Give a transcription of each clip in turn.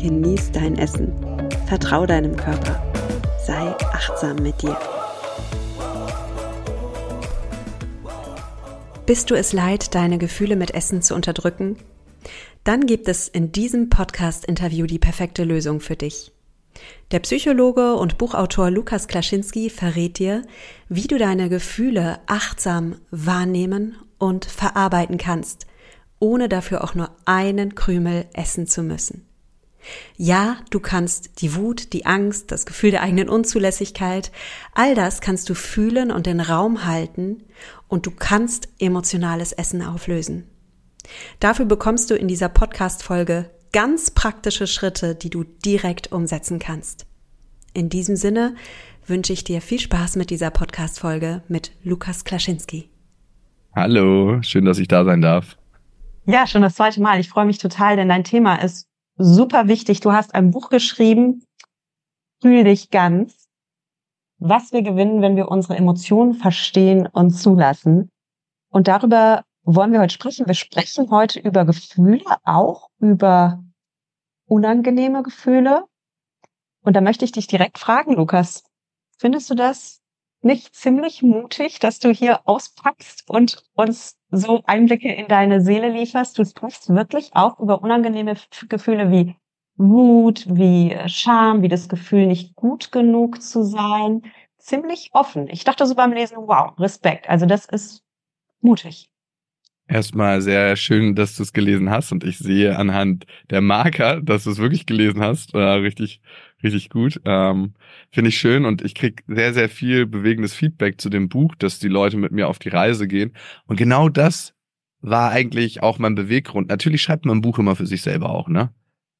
genieß dein Essen. Vertrau deinem Körper. Sei achtsam mit dir. Bist du es leid, deine Gefühle mit Essen zu unterdrücken? Dann gibt es in diesem Podcast-Interview die perfekte Lösung für dich. Der Psychologe und Buchautor Lukas Klaschinski verrät dir, wie du deine Gefühle achtsam wahrnehmen und verarbeiten kannst, ohne dafür auch nur einen Krümel essen zu müssen. Ja, du kannst die Wut, die Angst, das Gefühl der eigenen Unzulässigkeit, all das kannst du fühlen und den Raum halten und du kannst emotionales Essen auflösen. Dafür bekommst du in dieser Podcast-Folge ganz praktische Schritte, die du direkt umsetzen kannst. In diesem Sinne wünsche ich dir viel Spaß mit dieser Podcast-Folge mit Lukas Klaschinski. Hallo, schön, dass ich da sein darf. Ja, schon das zweite Mal. Ich freue mich total, denn dein Thema ist super wichtig. Du hast ein Buch geschrieben, Fühl dich ganz. Was wir gewinnen, wenn wir unsere Emotionen verstehen und zulassen. Und darüber wollen wir heute sprechen. Wir sprechen heute über Gefühle, auch über unangenehme Gefühle. Und da möchte ich dich direkt fragen, Lukas. Findest du das nicht ziemlich mutig, dass du hier auspackst und uns so Einblicke in deine Seele lieferst? Du sprichst wirklich auch über unangenehme Gefühle wie Wut, wie äh, Scham, wie das Gefühl, nicht gut genug zu sein. Ziemlich offen. Ich dachte so beim Lesen, wow, Respekt. Also das ist mutig. Erstmal sehr schön, dass du es gelesen hast und ich sehe anhand der Marker, dass du es wirklich gelesen hast. Äh, richtig, richtig gut. Ähm, Finde ich schön und ich krieg sehr, sehr viel bewegendes Feedback zu dem Buch, dass die Leute mit mir auf die Reise gehen. Und genau das war eigentlich auch mein Beweggrund. Natürlich schreibt man ein Buch immer für sich selber auch, ne?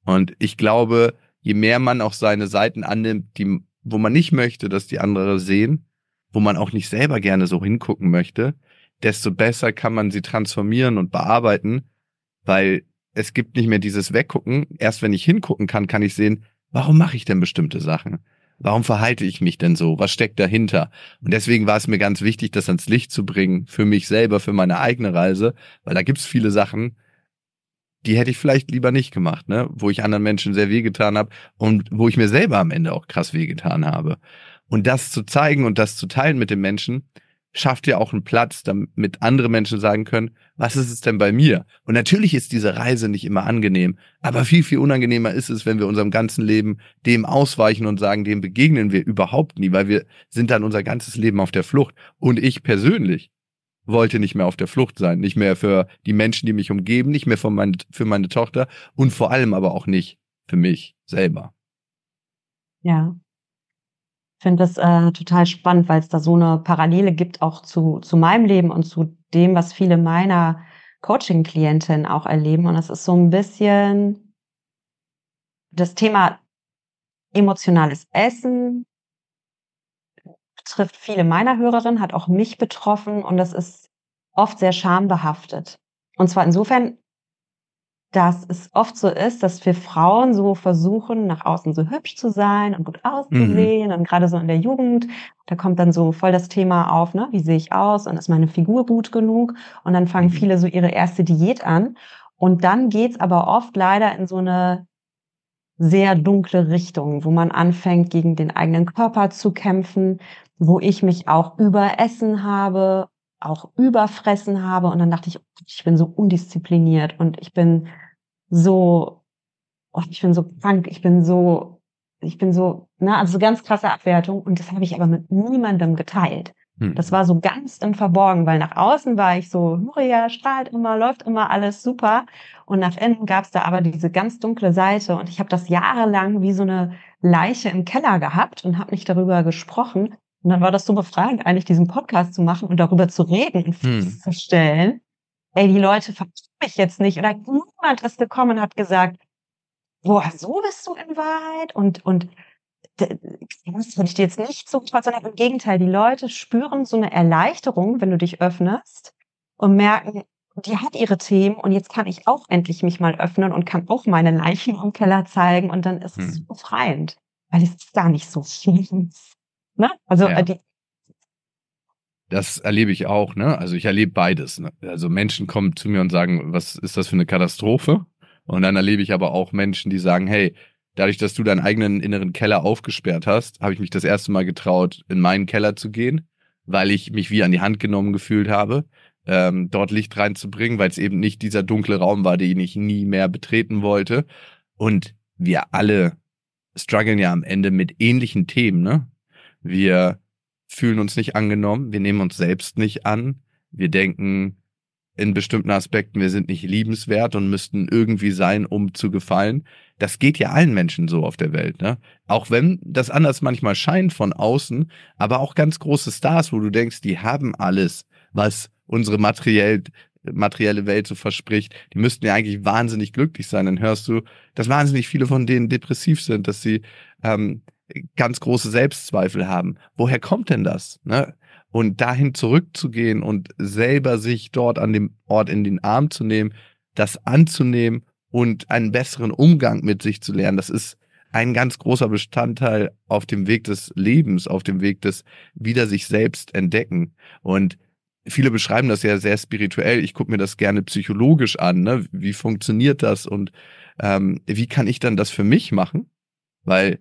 Und ich glaube, je mehr man auch seine Seiten annimmt, die, wo man nicht möchte, dass die andere sehen, wo man auch nicht selber gerne so hingucken möchte, desto besser kann man sie transformieren und bearbeiten, weil es gibt nicht mehr dieses Weggucken. Erst wenn ich hingucken kann, kann ich sehen, warum mache ich denn bestimmte Sachen? Warum verhalte ich mich denn so? Was steckt dahinter? Und deswegen war es mir ganz wichtig, das ans Licht zu bringen, für mich selber, für meine eigene Reise, weil da gibt's viele Sachen, die hätte ich vielleicht lieber nicht gemacht, ne? Wo ich anderen Menschen sehr wehgetan habe und wo ich mir selber am Ende auch krass wehgetan habe. Und das zu zeigen und das zu teilen mit den Menschen, schafft ja auch einen Platz, damit andere Menschen sagen können, was ist es denn bei mir? Und natürlich ist diese Reise nicht immer angenehm, aber viel, viel unangenehmer ist es, wenn wir unserem ganzen Leben dem ausweichen und sagen, dem begegnen wir überhaupt nie, weil wir sind dann unser ganzes Leben auf der Flucht. Und ich persönlich wollte nicht mehr auf der Flucht sein, nicht mehr für die Menschen, die mich umgeben, nicht mehr für meine, für meine Tochter und vor allem aber auch nicht für mich selber. Ja, finde das äh, total spannend, weil es da so eine Parallele gibt auch zu, zu meinem Leben und zu dem, was viele meiner Coaching-Klientinnen auch erleben. Und es ist so ein bisschen das Thema emotionales Essen betrifft viele meiner Hörerinnen, hat auch mich betroffen und das ist oft sehr schambehaftet. Und zwar insofern, dass es oft so ist, dass wir Frauen so versuchen, nach außen so hübsch zu sein und gut auszusehen. Mhm. Und gerade so in der Jugend, da kommt dann so voll das Thema auf, ne? Wie sehe ich aus und ist meine Figur gut genug? Und dann fangen mhm. viele so ihre erste Diät an. Und dann geht's aber oft leider in so eine sehr dunkle Richtung, wo man anfängt, gegen den eigenen Körper zu kämpfen, wo ich mich auch überessen habe auch überfressen habe. Und dann dachte ich, ich bin so undiszipliniert und ich bin so, oh, ich bin so krank, ich bin so, ich bin so, na, also ganz krasse Abwertung. Und das habe ich aber mit niemandem geteilt. Hm. Das war so ganz im Verborgen, weil nach außen war ich so, Nuria strahlt immer, läuft immer alles super. Und nach innen gab es da aber diese ganz dunkle Seite. Und ich habe das jahrelang wie so eine Leiche im Keller gehabt und habe nicht darüber gesprochen. Und dann war das so befreiend, eigentlich diesen Podcast zu machen und darüber zu reden und hm. festzustellen, ey, die Leute verstehen mich jetzt nicht. Oder niemand ist gekommen und hat gesagt, boah, so bist du in Wahrheit und, und das würde ich dir jetzt nicht so sondern im Gegenteil, die Leute spüren so eine Erleichterung, wenn du dich öffnest und merken, die hat ihre Themen und jetzt kann ich auch endlich mich mal öffnen und kann auch meine Leichen im Keller zeigen und dann ist es hm. befreiend, weil es ist gar nicht so schlimm. Ne? Also ja. Äh, die, das erlebe ich auch, ne? Also ich erlebe beides. Ne? Also Menschen kommen zu mir und sagen, was ist das für eine Katastrophe? Und dann erlebe ich aber auch Menschen, die sagen, hey, dadurch, dass du deinen eigenen inneren Keller aufgesperrt hast, habe ich mich das erste Mal getraut, in meinen Keller zu gehen, weil ich mich wie an die Hand genommen gefühlt habe, ähm, dort Licht reinzubringen, weil es eben nicht dieser dunkle Raum war, den ich nie mehr betreten wollte. Und wir alle strugglen ja am Ende mit ähnlichen Themen, ne? Wir fühlen uns nicht angenommen, wir nehmen uns selbst nicht an, wir denken in bestimmten Aspekten, wir sind nicht liebenswert und müssten irgendwie sein, um zu gefallen. Das geht ja allen Menschen so auf der Welt, ne? Auch wenn das anders manchmal scheint von außen, aber auch ganz große Stars, wo du denkst, die haben alles, was unsere materiell, materielle Welt so verspricht. Die müssten ja eigentlich wahnsinnig glücklich sein. Dann hörst du, dass wahnsinnig viele von denen depressiv sind, dass sie ähm, ganz große Selbstzweifel haben. Woher kommt denn das? Ne? Und dahin zurückzugehen und selber sich dort an dem Ort in den Arm zu nehmen, das anzunehmen und einen besseren Umgang mit sich zu lernen, das ist ein ganz großer Bestandteil auf dem Weg des Lebens, auf dem Weg des wieder sich selbst entdecken. Und viele beschreiben das ja sehr spirituell. Ich gucke mir das gerne psychologisch an. Ne? Wie funktioniert das und ähm, wie kann ich dann das für mich machen? Weil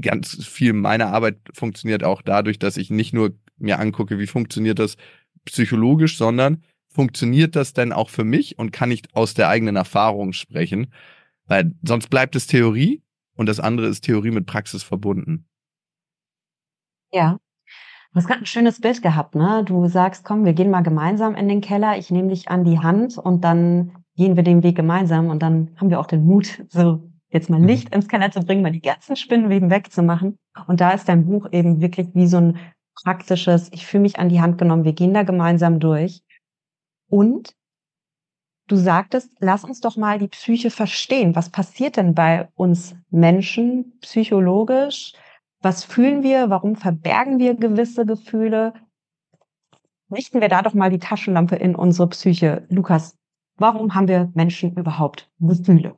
ganz viel meiner Arbeit funktioniert auch dadurch, dass ich nicht nur mir angucke, wie funktioniert das psychologisch, sondern funktioniert das denn auch für mich und kann ich aus der eigenen Erfahrung sprechen? Weil sonst bleibt es Theorie und das andere ist Theorie mit Praxis verbunden. Ja. Du hast gerade ein schönes Bild gehabt, ne? Du sagst, komm, wir gehen mal gemeinsam in den Keller, ich nehme dich an die Hand und dann gehen wir den Weg gemeinsam und dann haben wir auch den Mut, so jetzt mal mhm. Licht ins Keller zu bringen, mal die ganzen Spinnenweben wegzumachen. Und da ist dein Buch eben wirklich wie so ein praktisches, ich fühle mich an die Hand genommen, wir gehen da gemeinsam durch. Und du sagtest, lass uns doch mal die Psyche verstehen. Was passiert denn bei uns Menschen psychologisch? Was fühlen wir? Warum verbergen wir gewisse Gefühle? Richten wir da doch mal die Taschenlampe in unsere Psyche. Lukas, warum haben wir Menschen überhaupt Gefühle?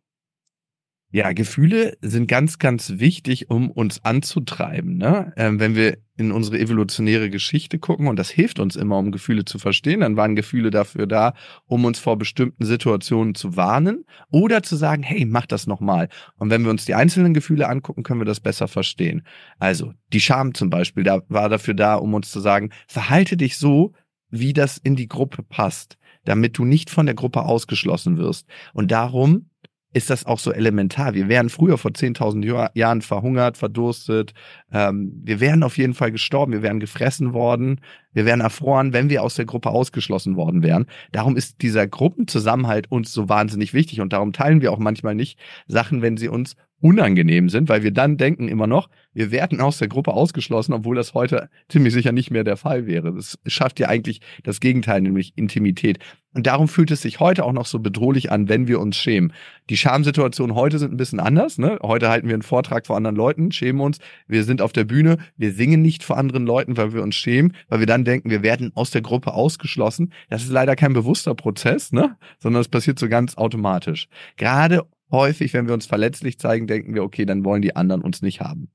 Ja, Gefühle sind ganz, ganz wichtig, um uns anzutreiben. Ne? Ähm, wenn wir in unsere evolutionäre Geschichte gucken, und das hilft uns immer, um Gefühle zu verstehen, dann waren Gefühle dafür da, um uns vor bestimmten Situationen zu warnen oder zu sagen, hey, mach das nochmal. Und wenn wir uns die einzelnen Gefühle angucken, können wir das besser verstehen. Also die Scham zum Beispiel, da war dafür da, um uns zu sagen, verhalte dich so, wie das in die Gruppe passt, damit du nicht von der Gruppe ausgeschlossen wirst. Und darum ist das auch so elementar. Wir wären früher vor 10.000 Jahren verhungert, verdurstet. Ähm, wir wären auf jeden Fall gestorben. Wir wären gefressen worden. Wir wären erfroren, wenn wir aus der Gruppe ausgeschlossen worden wären. Darum ist dieser Gruppenzusammenhalt uns so wahnsinnig wichtig und darum teilen wir auch manchmal nicht Sachen, wenn sie uns unangenehm sind, weil wir dann denken immer noch, wir werden aus der Gruppe ausgeschlossen, obwohl das heute ziemlich sicher nicht mehr der Fall wäre. Das schafft ja eigentlich das Gegenteil, nämlich Intimität. Und darum fühlt es sich heute auch noch so bedrohlich an, wenn wir uns schämen. Die Schamsituationen heute sind ein bisschen anders. Ne? Heute halten wir einen Vortrag vor anderen Leuten, schämen uns. Wir sind auf der Bühne, wir singen nicht vor anderen Leuten, weil wir uns schämen, weil wir dann denken, wir werden aus der Gruppe ausgeschlossen. Das ist leider kein bewusster Prozess, ne? sondern es passiert so ganz automatisch. Gerade häufig, wenn wir uns verletzlich zeigen, denken wir, okay, dann wollen die anderen uns nicht haben.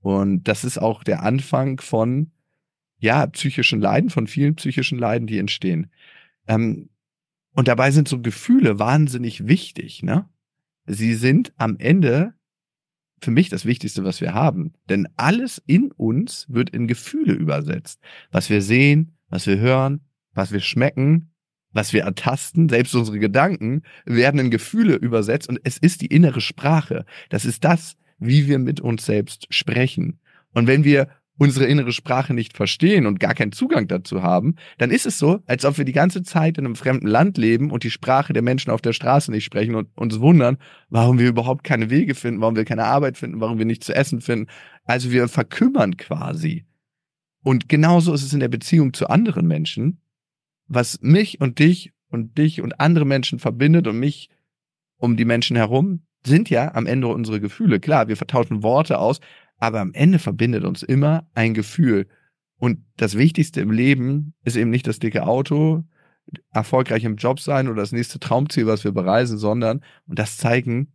Und das ist auch der Anfang von, ja, psychischen Leiden, von vielen psychischen Leiden, die entstehen. Ähm, und dabei sind so Gefühle wahnsinnig wichtig, ne? Sie sind am Ende für mich das Wichtigste, was wir haben. Denn alles in uns wird in Gefühle übersetzt. Was wir sehen, was wir hören, was wir schmecken, was wir ertasten, selbst unsere Gedanken werden in Gefühle übersetzt und es ist die innere Sprache. Das ist das, wie wir mit uns selbst sprechen. Und wenn wir unsere innere Sprache nicht verstehen und gar keinen Zugang dazu haben, dann ist es so, als ob wir die ganze Zeit in einem fremden Land leben und die Sprache der Menschen auf der Straße nicht sprechen und uns wundern, warum wir überhaupt keine Wege finden, warum wir keine Arbeit finden, warum wir nichts zu essen finden. Also wir verkümmern quasi. Und genauso ist es in der Beziehung zu anderen Menschen was mich und dich und dich und andere Menschen verbindet und mich um die Menschen herum, sind ja am Ende unsere Gefühle. Klar, wir vertauschen Worte aus, aber am Ende verbindet uns immer ein Gefühl. Und das Wichtigste im Leben ist eben nicht das dicke Auto, erfolgreich im Job sein oder das nächste Traumziel, was wir bereisen, sondern, und das zeigen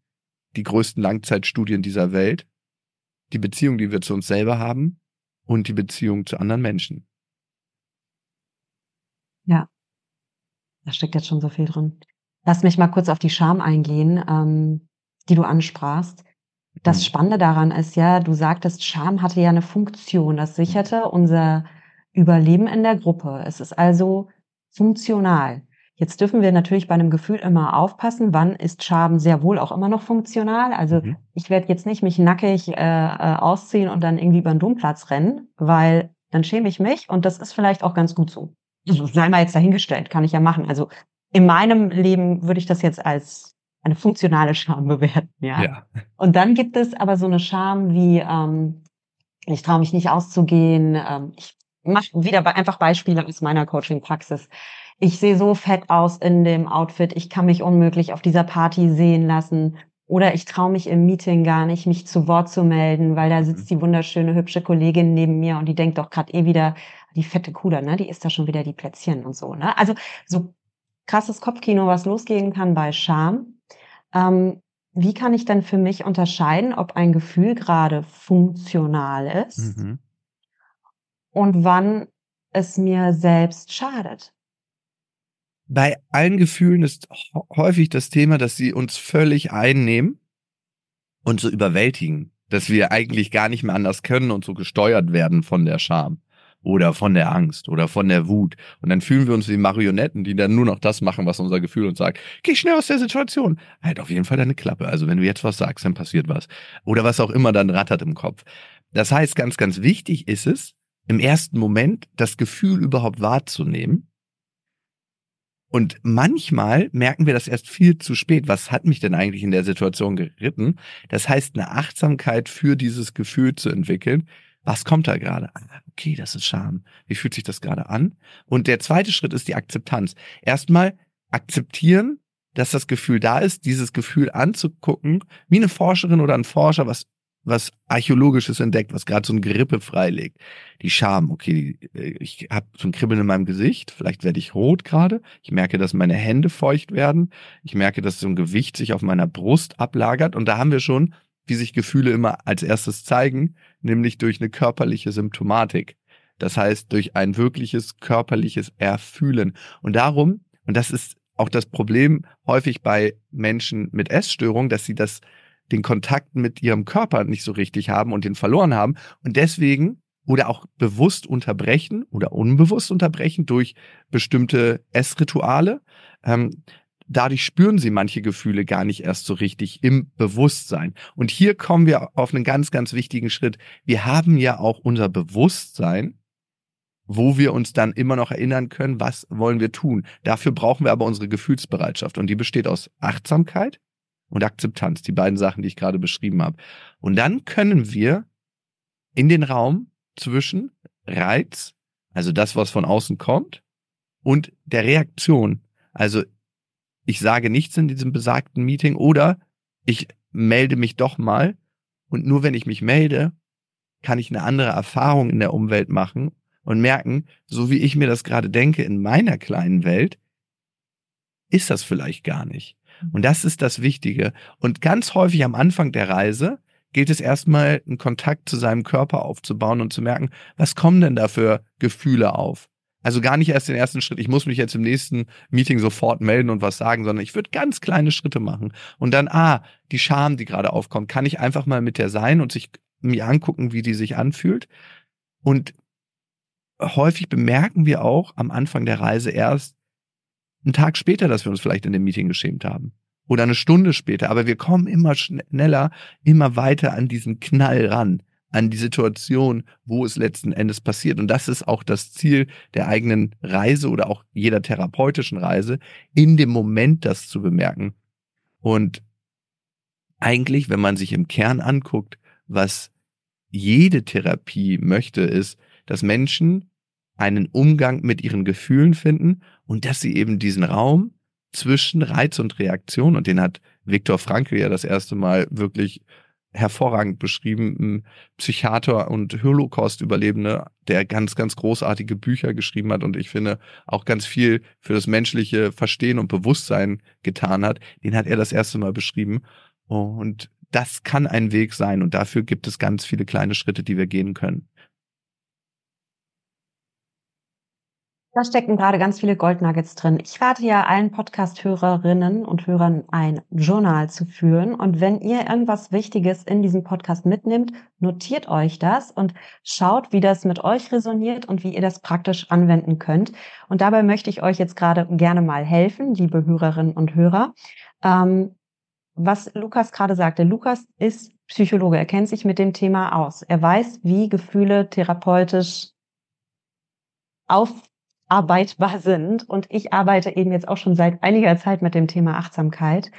die größten Langzeitstudien dieser Welt, die Beziehung, die wir zu uns selber haben und die Beziehung zu anderen Menschen. Ja, da steckt jetzt schon so viel drin. Lass mich mal kurz auf die Scham eingehen, ähm, die du ansprachst. Das mhm. Spannende daran ist ja, du sagtest, Scham hatte ja eine Funktion. Das sicherte unser Überleben in der Gruppe. Es ist also funktional. Jetzt dürfen wir natürlich bei einem Gefühl immer aufpassen, wann ist Scham sehr wohl auch immer noch funktional. Also mhm. ich werde jetzt nicht mich nackig äh, äh, ausziehen und dann irgendwie über den Domplatz rennen, weil dann schäme ich mich und das ist vielleicht auch ganz gut so. Sei mal jetzt dahingestellt, kann ich ja machen. Also in meinem Leben würde ich das jetzt als eine funktionale Scham bewerten, ja. ja. Und dann gibt es aber so eine Scham wie, ähm, ich traue mich nicht auszugehen, ähm, ich mache wieder einfach Beispiele aus meiner Coaching-Praxis. Ich sehe so fett aus in dem Outfit, ich kann mich unmöglich auf dieser Party sehen lassen. Oder ich traue mich im Meeting gar nicht, mich zu Wort zu melden, weil da sitzt die wunderschöne, hübsche Kollegin neben mir und die denkt doch gerade eh wieder, die fette Kuder, ne? Die ist da schon wieder die Plätzchen und so, ne? Also so krasses Kopfkino, was losgehen kann bei Scham. Ähm, wie kann ich denn für mich unterscheiden, ob ein Gefühl gerade funktional ist mhm. und wann es mir selbst schadet? Bei allen Gefühlen ist häufig das Thema, dass sie uns völlig einnehmen und so überwältigen, dass wir eigentlich gar nicht mehr anders können und so gesteuert werden von der Scham oder von der Angst oder von der Wut. Und dann fühlen wir uns wie Marionetten, die dann nur noch das machen, was unser Gefühl uns sagt. Geh schnell aus der Situation. Halt auf jeden Fall deine Klappe. Also wenn du jetzt was sagst, dann passiert was. Oder was auch immer dann rattert im Kopf. Das heißt, ganz, ganz wichtig ist es, im ersten Moment das Gefühl überhaupt wahrzunehmen. Und manchmal merken wir das erst viel zu spät. Was hat mich denn eigentlich in der Situation geritten? Das heißt, eine Achtsamkeit für dieses Gefühl zu entwickeln, was kommt da gerade? Ah, okay, das ist Scham. Wie fühlt sich das gerade an? Und der zweite Schritt ist die Akzeptanz. Erstmal akzeptieren, dass das Gefühl da ist, dieses Gefühl anzugucken, wie eine Forscherin oder ein Forscher was was archäologisches entdeckt, was gerade so ein Grippe freilegt. Die Scham, okay, ich habe so ein Kribbeln in meinem Gesicht, vielleicht werde ich rot gerade. Ich merke, dass meine Hände feucht werden. Ich merke, dass so ein Gewicht sich auf meiner Brust ablagert und da haben wir schon wie sich Gefühle immer als erstes zeigen, nämlich durch eine körperliche Symptomatik. Das heißt, durch ein wirkliches körperliches Erfühlen. Und darum, und das ist auch das Problem häufig bei Menschen mit Essstörung, dass sie das, den Kontakt mit ihrem Körper nicht so richtig haben und den verloren haben und deswegen oder auch bewusst unterbrechen oder unbewusst unterbrechen durch bestimmte Essrituale, ähm, dadurch spüren sie manche Gefühle gar nicht erst so richtig im Bewusstsein. Und hier kommen wir auf einen ganz, ganz wichtigen Schritt. Wir haben ja auch unser Bewusstsein, wo wir uns dann immer noch erinnern können, was wollen wir tun. Dafür brauchen wir aber unsere Gefühlsbereitschaft. Und die besteht aus Achtsamkeit und Akzeptanz, die beiden Sachen, die ich gerade beschrieben habe. Und dann können wir in den Raum zwischen Reiz, also das, was von außen kommt, und der Reaktion, also ich sage nichts in diesem besagten Meeting oder ich melde mich doch mal und nur wenn ich mich melde, kann ich eine andere Erfahrung in der Umwelt machen und merken, so wie ich mir das gerade denke in meiner kleinen Welt, ist das vielleicht gar nicht. Und das ist das Wichtige. Und ganz häufig am Anfang der Reise gilt es erstmal, einen Kontakt zu seinem Körper aufzubauen und zu merken, was kommen denn da für Gefühle auf? Also gar nicht erst den ersten Schritt, ich muss mich jetzt im nächsten Meeting sofort melden und was sagen, sondern ich würde ganz kleine Schritte machen. Und dann, ah, die Scham, die gerade aufkommt, kann ich einfach mal mit der sein und sich mir angucken, wie die sich anfühlt. Und häufig bemerken wir auch am Anfang der Reise erst einen Tag später, dass wir uns vielleicht in dem Meeting geschämt haben. Oder eine Stunde später. Aber wir kommen immer schneller, immer weiter an diesen Knall ran an die Situation, wo es letzten Endes passiert. Und das ist auch das Ziel der eigenen Reise oder auch jeder therapeutischen Reise, in dem Moment das zu bemerken. Und eigentlich, wenn man sich im Kern anguckt, was jede Therapie möchte, ist, dass Menschen einen Umgang mit ihren Gefühlen finden und dass sie eben diesen Raum zwischen Reiz und Reaktion und den hat Viktor Frankl ja das erste Mal wirklich hervorragend beschrieben, ein Psychiater und Holocaust-Überlebende, der ganz, ganz großartige Bücher geschrieben hat und ich finde auch ganz viel für das menschliche Verstehen und Bewusstsein getan hat, den hat er das erste Mal beschrieben. Und das kann ein Weg sein und dafür gibt es ganz viele kleine Schritte, die wir gehen können. Da stecken gerade ganz viele Goldnuggets drin. Ich rate ja allen Podcast-Hörerinnen und Hörern ein Journal zu führen. Und wenn ihr irgendwas Wichtiges in diesem Podcast mitnimmt, notiert euch das und schaut, wie das mit euch resoniert und wie ihr das praktisch anwenden könnt. Und dabei möchte ich euch jetzt gerade gerne mal helfen, liebe Hörerinnen und Hörer. Ähm, was Lukas gerade sagte, Lukas ist Psychologe, er kennt sich mit dem Thema aus. Er weiß, wie Gefühle therapeutisch auf arbeitbar sind. Und ich arbeite eben jetzt auch schon seit einiger Zeit mit dem Thema Achtsamkeit.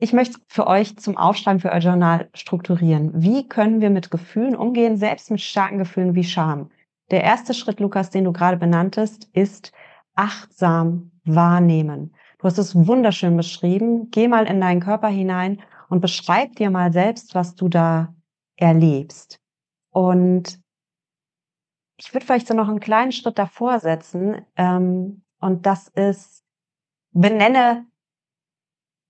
Ich möchte für euch zum Aufschreiben für euer Journal strukturieren. Wie können wir mit Gefühlen umgehen, selbst mit starken Gefühlen wie Scham? Der erste Schritt, Lukas, den du gerade benanntest, ist achtsam wahrnehmen. Du hast es wunderschön beschrieben. Geh mal in deinen Körper hinein und beschreib dir mal selbst, was du da erlebst. Und ich würde vielleicht so noch einen kleinen Schritt davor setzen. Ähm, und das ist, benenne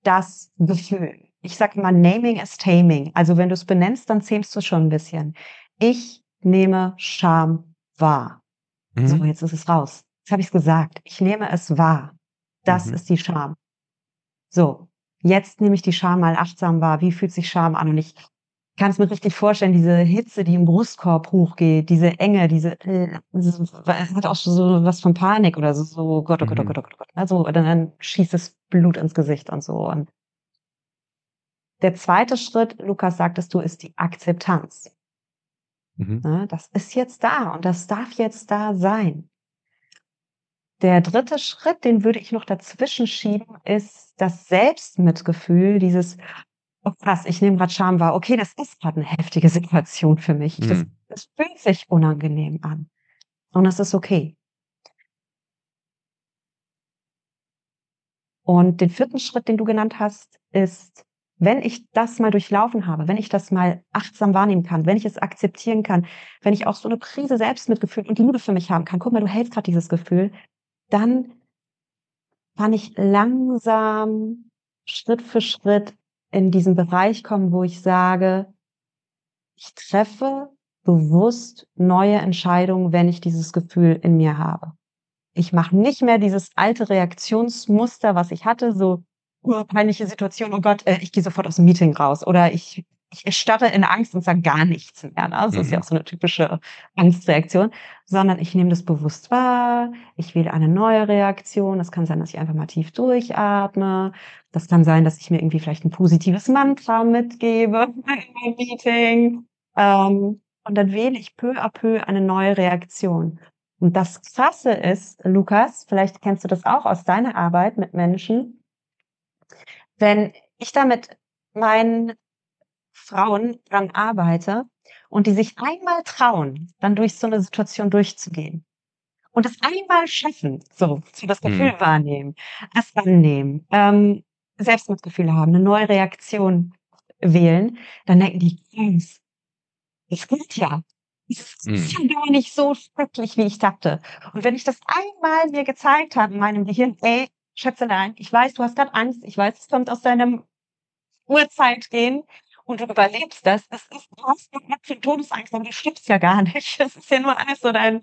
das Gefühl. Ich sage immer, naming is taming. Also wenn du es benennst, dann zähmst du schon ein bisschen. Ich nehme Scham wahr. Mhm. So, jetzt ist es raus. Jetzt habe ich es gesagt. Ich nehme es wahr. Das mhm. ist die Scham. So, jetzt nehme ich die Scham mal achtsam wahr. Wie fühlt sich Scham an? Und ich kann es mir richtig vorstellen, diese Hitze, die im Brustkorb hochgeht, diese Enge, diese, äh, hat auch so was von Panik oder so, so Gott, oh Gott, oh Gott, oh Gott, oh Gott. Also dann, dann schießt das Blut ins Gesicht und so. Und der zweite Schritt, Lukas sagtest du, ist die Akzeptanz. Mhm. Ja, das ist jetzt da und das darf jetzt da sein. Der dritte Schritt, den würde ich noch dazwischen schieben, ist das Selbstmitgefühl, dieses, oh krass, ich nehme gerade Scham wahr. Okay, das ist gerade eine heftige Situation für mich. Mhm. Das, das fühlt sich unangenehm an. Und das ist okay. Und den vierten Schritt, den du genannt hast, ist, wenn ich das mal durchlaufen habe, wenn ich das mal achtsam wahrnehmen kann, wenn ich es akzeptieren kann, wenn ich auch so eine Prise Selbstmitgefühl und Liebe für mich haben kann, guck mal, du hältst gerade dieses Gefühl, dann kann ich langsam Schritt für Schritt in diesen Bereich kommen, wo ich sage, ich treffe bewusst neue Entscheidungen, wenn ich dieses Gefühl in mir habe. Ich mache nicht mehr dieses alte Reaktionsmuster, was ich hatte, so oh, peinliche Situation, oh Gott, äh, ich gehe sofort aus dem Meeting raus oder ich ich starre in Angst und sage gar nichts mehr. Ne? Das mhm. ist ja mhm. auch so eine typische Angstreaktion, sondern ich nehme das bewusst wahr, ich wähle eine neue Reaktion. Das kann sein, dass ich einfach mal tief durchatme. Das kann sein, dass ich mir irgendwie vielleicht ein positives Mantra mitgebe im Meeting. Ähm, und dann wähle ich peu à peu eine neue Reaktion. Und das Krasse ist, Lukas, vielleicht kennst du das auch aus deiner Arbeit mit Menschen, wenn ich damit meinen Frauen dran arbeite und die sich einmal trauen, dann durch so eine Situation durchzugehen und es einmal schaffen, so, so das Gefühl hm. wahrnehmen, es annehmen, ähm, Selbstmitgefühl haben, eine neue Reaktion wählen, dann denken die, das geht ja. Es ist hm. ja gar nicht so schrecklich, wie ich dachte. Und wenn ich das einmal mir gezeigt habe in meinem Gehirn, ey, Schätzelein, ich weiß, du hast gerade Angst, ich weiß, es kommt aus deinem Uhrzeit gehen, und du überlebst das, das ist, du hast eine Todesangst, aber du stirbst ja gar nicht. Das ist ja nur alles so dein,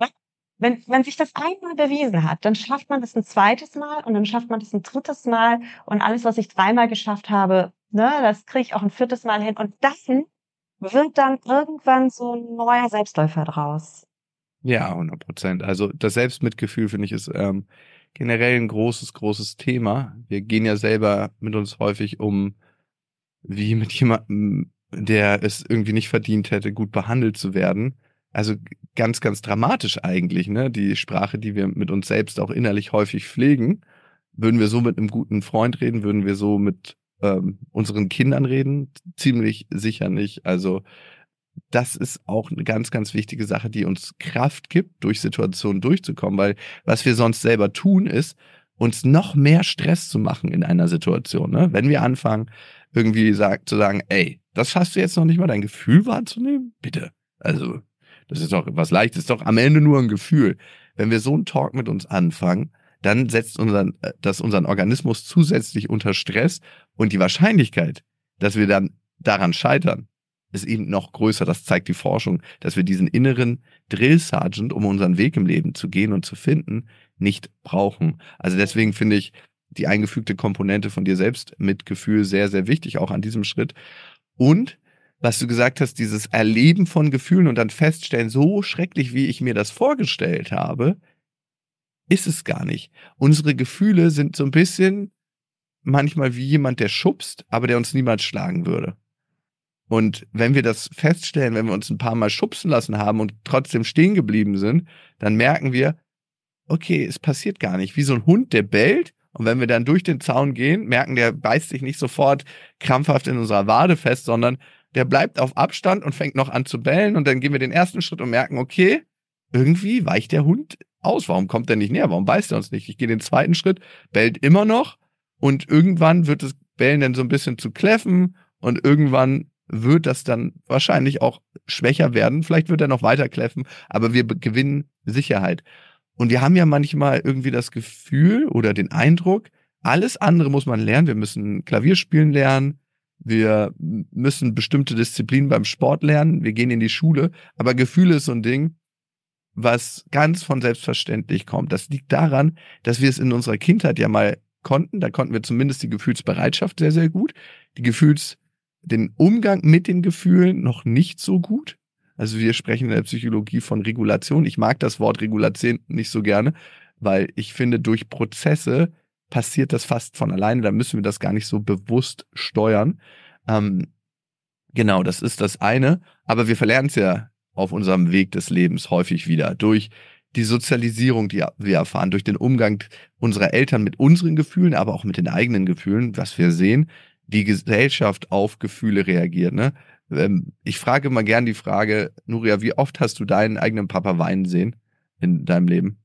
ne? wenn, wenn sich das einmal bewiesen hat, dann schafft man das ein zweites Mal und dann schafft man das ein drittes Mal und alles, was ich dreimal geschafft habe, ne, das kriege ich auch ein viertes Mal hin und dann wird dann irgendwann so ein neuer Selbstläufer draus. Ja, 100 Prozent. Also das Selbstmitgefühl, finde ich, ist ähm, generell ein großes, großes Thema. Wir gehen ja selber mit uns häufig um wie mit jemandem, der es irgendwie nicht verdient hätte, gut behandelt zu werden. Also ganz, ganz dramatisch eigentlich, ne? Die Sprache, die wir mit uns selbst auch innerlich häufig pflegen. Würden wir so mit einem guten Freund reden, würden wir so mit ähm, unseren Kindern reden? Ziemlich sicher nicht. Also das ist auch eine ganz, ganz wichtige Sache, die uns Kraft gibt, durch Situationen durchzukommen, weil was wir sonst selber tun, ist, uns noch mehr Stress zu machen in einer Situation. Ne? Wenn wir anfangen, irgendwie sagt, zu sagen, ey, das schaffst du jetzt noch nicht mal, dein Gefühl wahrzunehmen? Bitte. Also, das ist doch was Leichtes, doch am Ende nur ein Gefühl. Wenn wir so einen Talk mit uns anfangen, dann setzt unseren, äh, das unseren Organismus zusätzlich unter Stress und die Wahrscheinlichkeit, dass wir dann daran scheitern, ist eben noch größer. Das zeigt die Forschung, dass wir diesen inneren Drill Sergeant, um unseren Weg im Leben zu gehen und zu finden, nicht brauchen. Also deswegen finde ich die eingefügte Komponente von dir selbst mit Gefühl sehr, sehr wichtig, auch an diesem Schritt. Und was du gesagt hast, dieses Erleben von Gefühlen und dann feststellen, so schrecklich, wie ich mir das vorgestellt habe, ist es gar nicht. Unsere Gefühle sind so ein bisschen manchmal wie jemand, der schubst, aber der uns niemals schlagen würde. Und wenn wir das feststellen, wenn wir uns ein paar Mal schubsen lassen haben und trotzdem stehen geblieben sind, dann merken wir, okay, es passiert gar nicht. Wie so ein Hund, der bellt. Und wenn wir dann durch den Zaun gehen, merken, der beißt sich nicht sofort krampfhaft in unserer Wade fest, sondern der bleibt auf Abstand und fängt noch an zu bellen. Und dann gehen wir den ersten Schritt und merken, okay, irgendwie weicht der Hund aus. Warum kommt er nicht näher? Warum beißt er uns nicht? Ich gehe den zweiten Schritt, bellt immer noch. Und irgendwann wird das Bellen dann so ein bisschen zu kläffen. Und irgendwann wird das dann wahrscheinlich auch schwächer werden. Vielleicht wird er noch weiter kläffen, aber wir gewinnen Sicherheit. Und wir haben ja manchmal irgendwie das Gefühl oder den Eindruck, alles andere muss man lernen. Wir müssen Klavierspielen lernen. Wir müssen bestimmte Disziplinen beim Sport lernen. Wir gehen in die Schule. Aber Gefühle ist so ein Ding, was ganz von selbstverständlich kommt. Das liegt daran, dass wir es in unserer Kindheit ja mal konnten. Da konnten wir zumindest die Gefühlsbereitschaft sehr, sehr gut. Die Gefühls, den Umgang mit den Gefühlen noch nicht so gut. Also wir sprechen in der Psychologie von Regulation. Ich mag das Wort Regulation nicht so gerne, weil ich finde, durch Prozesse passiert das fast von alleine. Da müssen wir das gar nicht so bewusst steuern. Ähm, genau, das ist das eine. Aber wir verlernen es ja auf unserem Weg des Lebens häufig wieder durch die Sozialisierung, die wir erfahren, durch den Umgang unserer Eltern mit unseren Gefühlen, aber auch mit den eigenen Gefühlen, was wir sehen, die Gesellschaft auf Gefühle reagiert. Ne? Ähm, ich frage mal gern die Frage, Nuria, wie oft hast du deinen eigenen Papa weinen sehen in deinem Leben?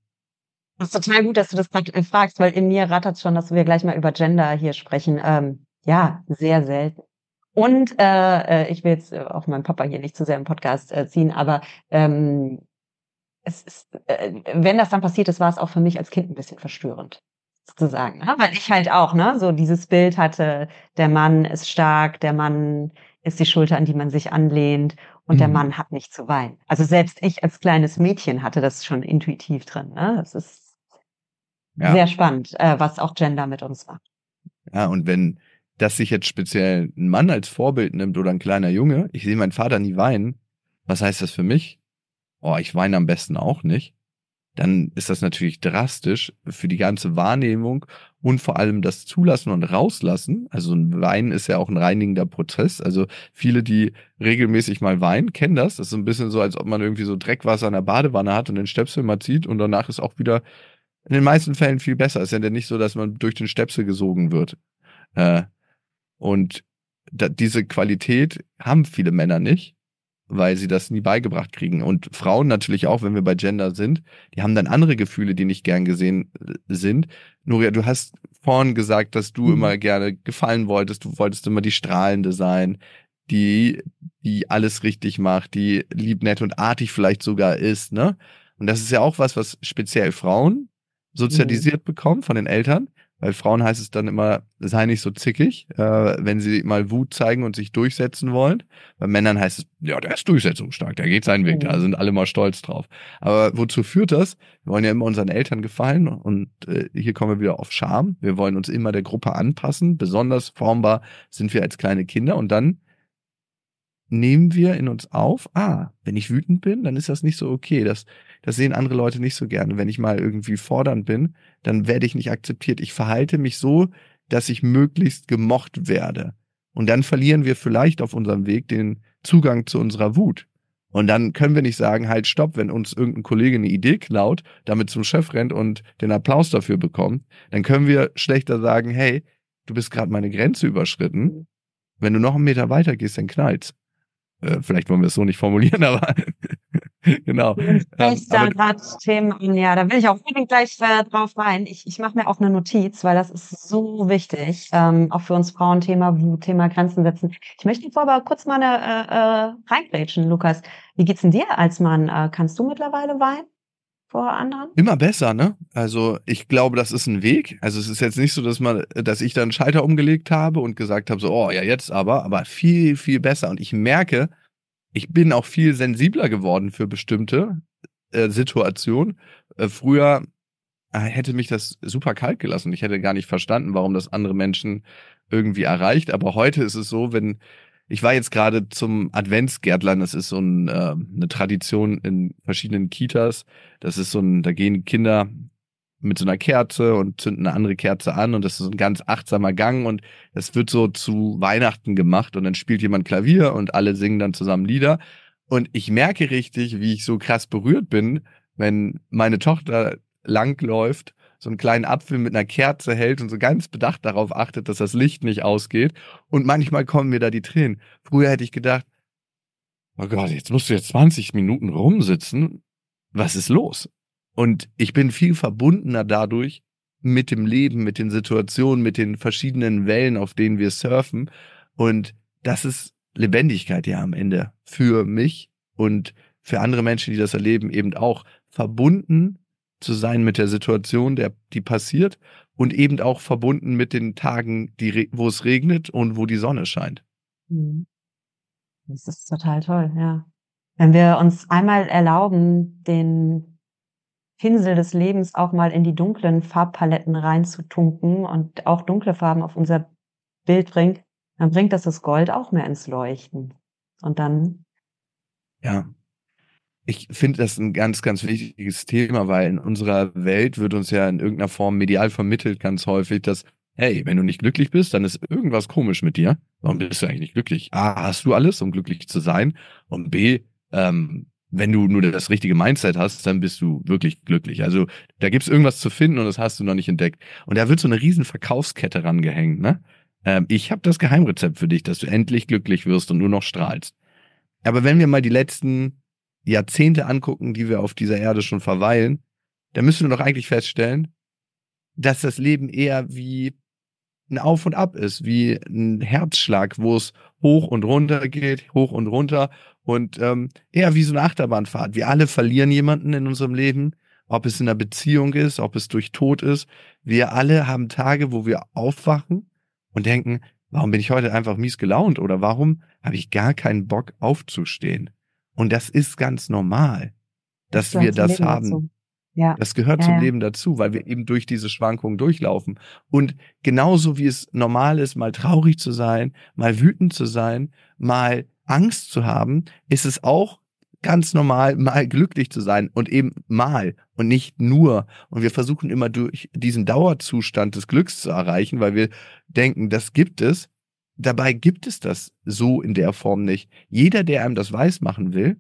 Das ist total gut, dass du das äh, fragst, weil in mir rattert schon, dass wir gleich mal über Gender hier sprechen. Ähm, ja, sehr selten. Und äh, äh ich will jetzt auch meinen Papa hier nicht zu sehr im Podcast äh, ziehen, aber ähm, es ist, äh, wenn das dann passiert ist, war es auch für mich als Kind ein bisschen verstörend sozusagen, ne? weil ich halt auch ne so dieses Bild hatte, der Mann ist stark, der Mann ist die Schulter, an die man sich anlehnt und mhm. der Mann hat nicht zu weinen. Also selbst ich als kleines Mädchen hatte das schon intuitiv drin. Ne? Das ist ja. sehr spannend, äh, was auch Gender mit uns macht. Ja, und wenn das sich jetzt speziell ein Mann als Vorbild nimmt oder ein kleiner Junge, ich sehe meinen Vater nie weinen, was heißt das für mich? Oh, ich weine am besten auch nicht dann ist das natürlich drastisch für die ganze Wahrnehmung und vor allem das Zulassen und Rauslassen. Also ein Wein ist ja auch ein reinigender Prozess. Also viele, die regelmäßig mal weinen, kennen das. Das ist ein bisschen so, als ob man irgendwie so Dreckwasser in der Badewanne hat und den Stöpsel mal zieht und danach ist auch wieder in den meisten Fällen viel besser. Ist ja nicht so, dass man durch den Stöpsel gesogen wird. Äh, und diese Qualität haben viele Männer nicht weil sie das nie beigebracht kriegen. Und Frauen natürlich auch, wenn wir bei Gender sind, die haben dann andere Gefühle, die nicht gern gesehen äh, sind. Nuria, du hast vorhin gesagt, dass du mhm. immer gerne gefallen wolltest. Du wolltest immer die Strahlende sein, die, die alles richtig macht, die lieb, nett und artig vielleicht sogar ist, ne? Und das ist ja auch was, was speziell Frauen sozialisiert mhm. bekommen von den Eltern. Bei Frauen heißt es dann immer, sei nicht so zickig, äh, wenn sie mal Wut zeigen und sich durchsetzen wollen. Bei Männern heißt es, ja, der ist durchsetzungsstark, der geht seinen Weg, da mhm. sind alle mal stolz drauf. Aber wozu führt das? Wir wollen ja immer unseren Eltern gefallen und äh, hier kommen wir wieder auf Scham. Wir wollen uns immer der Gruppe anpassen. Besonders formbar sind wir als kleine Kinder und dann nehmen wir in uns auf, ah, wenn ich wütend bin, dann ist das nicht so okay. Das, das sehen andere Leute nicht so gerne. Wenn ich mal irgendwie fordernd bin, dann werde ich nicht akzeptiert. Ich verhalte mich so, dass ich möglichst gemocht werde. Und dann verlieren wir vielleicht auf unserem Weg den Zugang zu unserer Wut. Und dann können wir nicht sagen, halt, stopp, wenn uns irgendein Kollege eine Idee klaut, damit zum Chef rennt und den Applaus dafür bekommt, dann können wir schlechter sagen, hey, du bist gerade meine Grenze überschritten. Wenn du noch einen Meter weiter gehst, dann knallt's. Äh, vielleicht wollen wir es so nicht formulieren, aber genau. Ich ähm, da gerade Themen ja, da will ich auch unbedingt gleich äh, drauf rein. Ich, ich mache mir auch eine Notiz, weil das ist so wichtig, ähm, auch für uns Frauen Thema Thema Grenzen setzen. Ich möchte vor aber kurz mal eine, äh, äh, reingrätschen, Lukas. Wie geht's denn dir als Mann? Äh, kannst du mittlerweile weinen? Vor anderen? Immer besser, ne? Also ich glaube, das ist ein Weg. Also es ist jetzt nicht so, dass man, dass ich dann Schalter umgelegt habe und gesagt habe, so, oh ja, jetzt aber, aber viel, viel besser. Und ich merke, ich bin auch viel sensibler geworden für bestimmte äh, Situationen. Äh, früher äh, hätte mich das super kalt gelassen. Ich hätte gar nicht verstanden, warum das andere Menschen irgendwie erreicht. Aber heute ist es so, wenn ich war jetzt gerade zum Adventsgärtlern, das ist so ein, äh, eine Tradition in verschiedenen Kitas. Das ist so ein, da gehen Kinder mit so einer Kerze und zünden eine andere Kerze an und das ist ein ganz achtsamer Gang und das wird so zu Weihnachten gemacht und dann spielt jemand Klavier und alle singen dann zusammen Lieder und ich merke richtig, wie ich so krass berührt bin, wenn meine Tochter langläuft, so einen kleinen Apfel mit einer Kerze hält und so ganz bedacht darauf achtet, dass das Licht nicht ausgeht und manchmal kommen mir da die Tränen. Früher hätte ich gedacht, oh Gott, jetzt musst du jetzt 20 Minuten rumsitzen. Was ist los? Und ich bin viel verbundener dadurch mit dem Leben, mit den Situationen, mit den verschiedenen Wellen, auf denen wir surfen. Und das ist Lebendigkeit ja am Ende für mich und für andere Menschen, die das erleben, eben auch verbunden zu sein mit der Situation, der, die passiert und eben auch verbunden mit den Tagen, die, wo es regnet und wo die Sonne scheint. Mhm. Das ist total toll, ja. Wenn wir uns einmal erlauben, den Pinsel des Lebens auch mal in die dunklen Farbpaletten reinzutunken und auch dunkle Farben auf unser Bild bringt, dann bringt das das Gold auch mehr ins Leuchten. Und dann. Ja. Ich finde das ein ganz, ganz wichtiges Thema, weil in unserer Welt wird uns ja in irgendeiner Form medial vermittelt ganz häufig, dass, hey, wenn du nicht glücklich bist, dann ist irgendwas komisch mit dir. Warum bist du eigentlich nicht glücklich? A, hast du alles, um glücklich zu sein? Und B, ähm, wenn du nur das richtige Mindset hast, dann bist du wirklich glücklich. Also da gibt's irgendwas zu finden und das hast du noch nicht entdeckt. Und da wird so eine riesen Verkaufskette rangehängt. Ne? Ähm, ich habe das Geheimrezept für dich, dass du endlich glücklich wirst und nur noch strahlst. Aber wenn wir mal die letzten Jahrzehnte angucken, die wir auf dieser Erde schon verweilen, dann müssen wir doch eigentlich feststellen, dass das Leben eher wie ein Auf und Ab ist, wie ein Herzschlag, wo es hoch und runter geht, hoch und runter und ähm, eher wie so eine Achterbahnfahrt. Wir alle verlieren jemanden in unserem Leben, ob es in einer Beziehung ist, ob es durch Tod ist. Wir alle haben Tage, wo wir aufwachen und denken, warum bin ich heute einfach mies gelaunt oder warum habe ich gar keinen Bock aufzustehen? Und das ist ganz normal, dass das wir das haben. Dazu. Ja. Das gehört ja, zum ja. Leben dazu, weil wir eben durch diese Schwankungen durchlaufen. Und genauso wie es normal ist, mal traurig zu sein, mal wütend zu sein, mal Angst zu haben, ist es auch ganz normal, mal glücklich zu sein und eben mal und nicht nur. Und wir versuchen immer durch diesen Dauerzustand des Glücks zu erreichen, weil wir denken, das gibt es. Dabei gibt es das so in der Form nicht. Jeder, der einem das weiß machen will,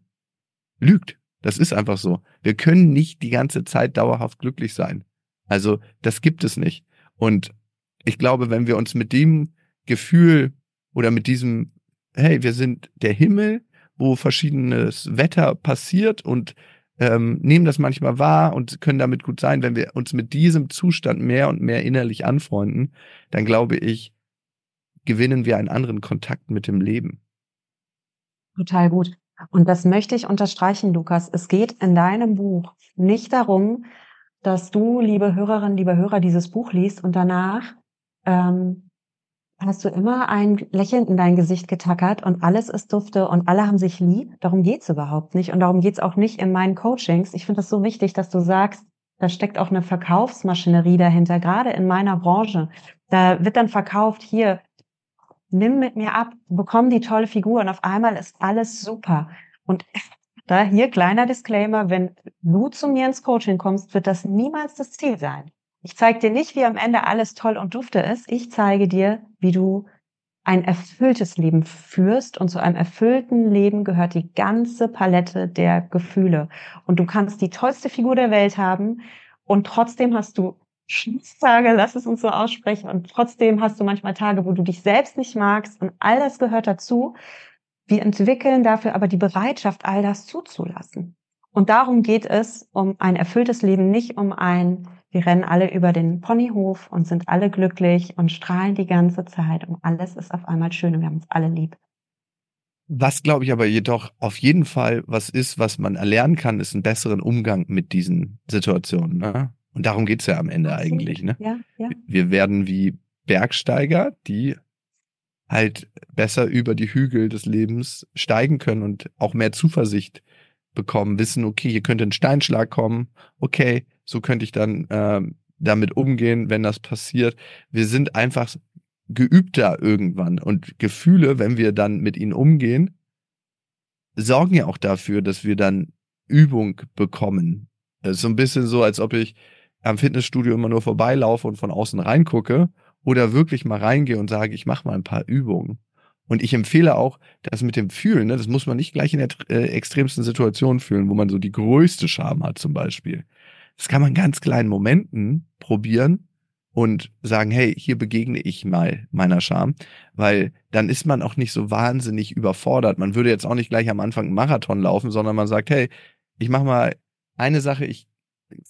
lügt. Das ist einfach so. Wir können nicht die ganze Zeit dauerhaft glücklich sein. Also das gibt es nicht. Und ich glaube, wenn wir uns mit dem Gefühl oder mit diesem, hey, wir sind der Himmel, wo verschiedenes Wetter passiert und ähm, nehmen das manchmal wahr und können damit gut sein, wenn wir uns mit diesem Zustand mehr und mehr innerlich anfreunden, dann glaube ich, gewinnen wir einen anderen Kontakt mit dem Leben. Total gut. Und das möchte ich unterstreichen, Lukas. Es geht in deinem Buch nicht darum, dass du, liebe Hörerinnen, liebe Hörer, dieses Buch liest und danach ähm, hast du immer ein Lächeln in dein Gesicht getackert und alles ist dufte und alle haben sich lieb. Darum geht's überhaupt nicht. Und darum geht's auch nicht in meinen Coachings. Ich finde das so wichtig, dass du sagst, da steckt auch eine Verkaufsmaschinerie dahinter, gerade in meiner Branche. Da wird dann verkauft, hier, nimm mit mir ab, bekomm die tolle Figur und auf einmal ist alles super. Und da hier kleiner Disclaimer, wenn du zu mir ins Coaching kommst, wird das niemals das Ziel sein. Ich zeige dir nicht, wie am Ende alles toll und dufte ist. Ich zeige dir, wie du ein erfülltes Leben führst und zu einem erfüllten Leben gehört die ganze Palette der Gefühle. Und du kannst die tollste Figur der Welt haben und trotzdem hast du Tage, lass es uns so aussprechen. Und trotzdem hast du manchmal Tage, wo du dich selbst nicht magst und all das gehört dazu. Wir entwickeln dafür aber die Bereitschaft, all das zuzulassen. Und darum geht es, um ein erfülltes Leben, nicht um ein, wir rennen alle über den Ponyhof und sind alle glücklich und strahlen die ganze Zeit und alles ist auf einmal schön und wir haben uns alle lieb. Was glaube ich aber jedoch auf jeden Fall was ist, was man erlernen kann, ist einen besseren Umgang mit diesen Situationen. Ne? Und darum geht's ja am Ende eigentlich. Ne? Ja, ja. Wir werden wie Bergsteiger, die halt besser über die Hügel des Lebens steigen können und auch mehr Zuversicht bekommen, wissen, okay, hier könnte ein Steinschlag kommen, okay, so könnte ich dann äh, damit umgehen, wenn das passiert. Wir sind einfach geübter irgendwann und Gefühle, wenn wir dann mit ihnen umgehen, sorgen ja auch dafür, dass wir dann Übung bekommen. Es ist so ein bisschen so, als ob ich am Fitnessstudio immer nur vorbeilaufe und von außen reingucke oder wirklich mal reingehe und sage, ich mache mal ein paar Übungen. Und ich empfehle auch, das mit dem Fühlen, ne, das muss man nicht gleich in der äh, extremsten Situation fühlen, wo man so die größte Scham hat zum Beispiel. Das kann man ganz kleinen Momenten probieren und sagen, hey, hier begegne ich mal meiner Scham, weil dann ist man auch nicht so wahnsinnig überfordert. Man würde jetzt auch nicht gleich am Anfang einen Marathon laufen, sondern man sagt, hey, ich mache mal eine Sache, ich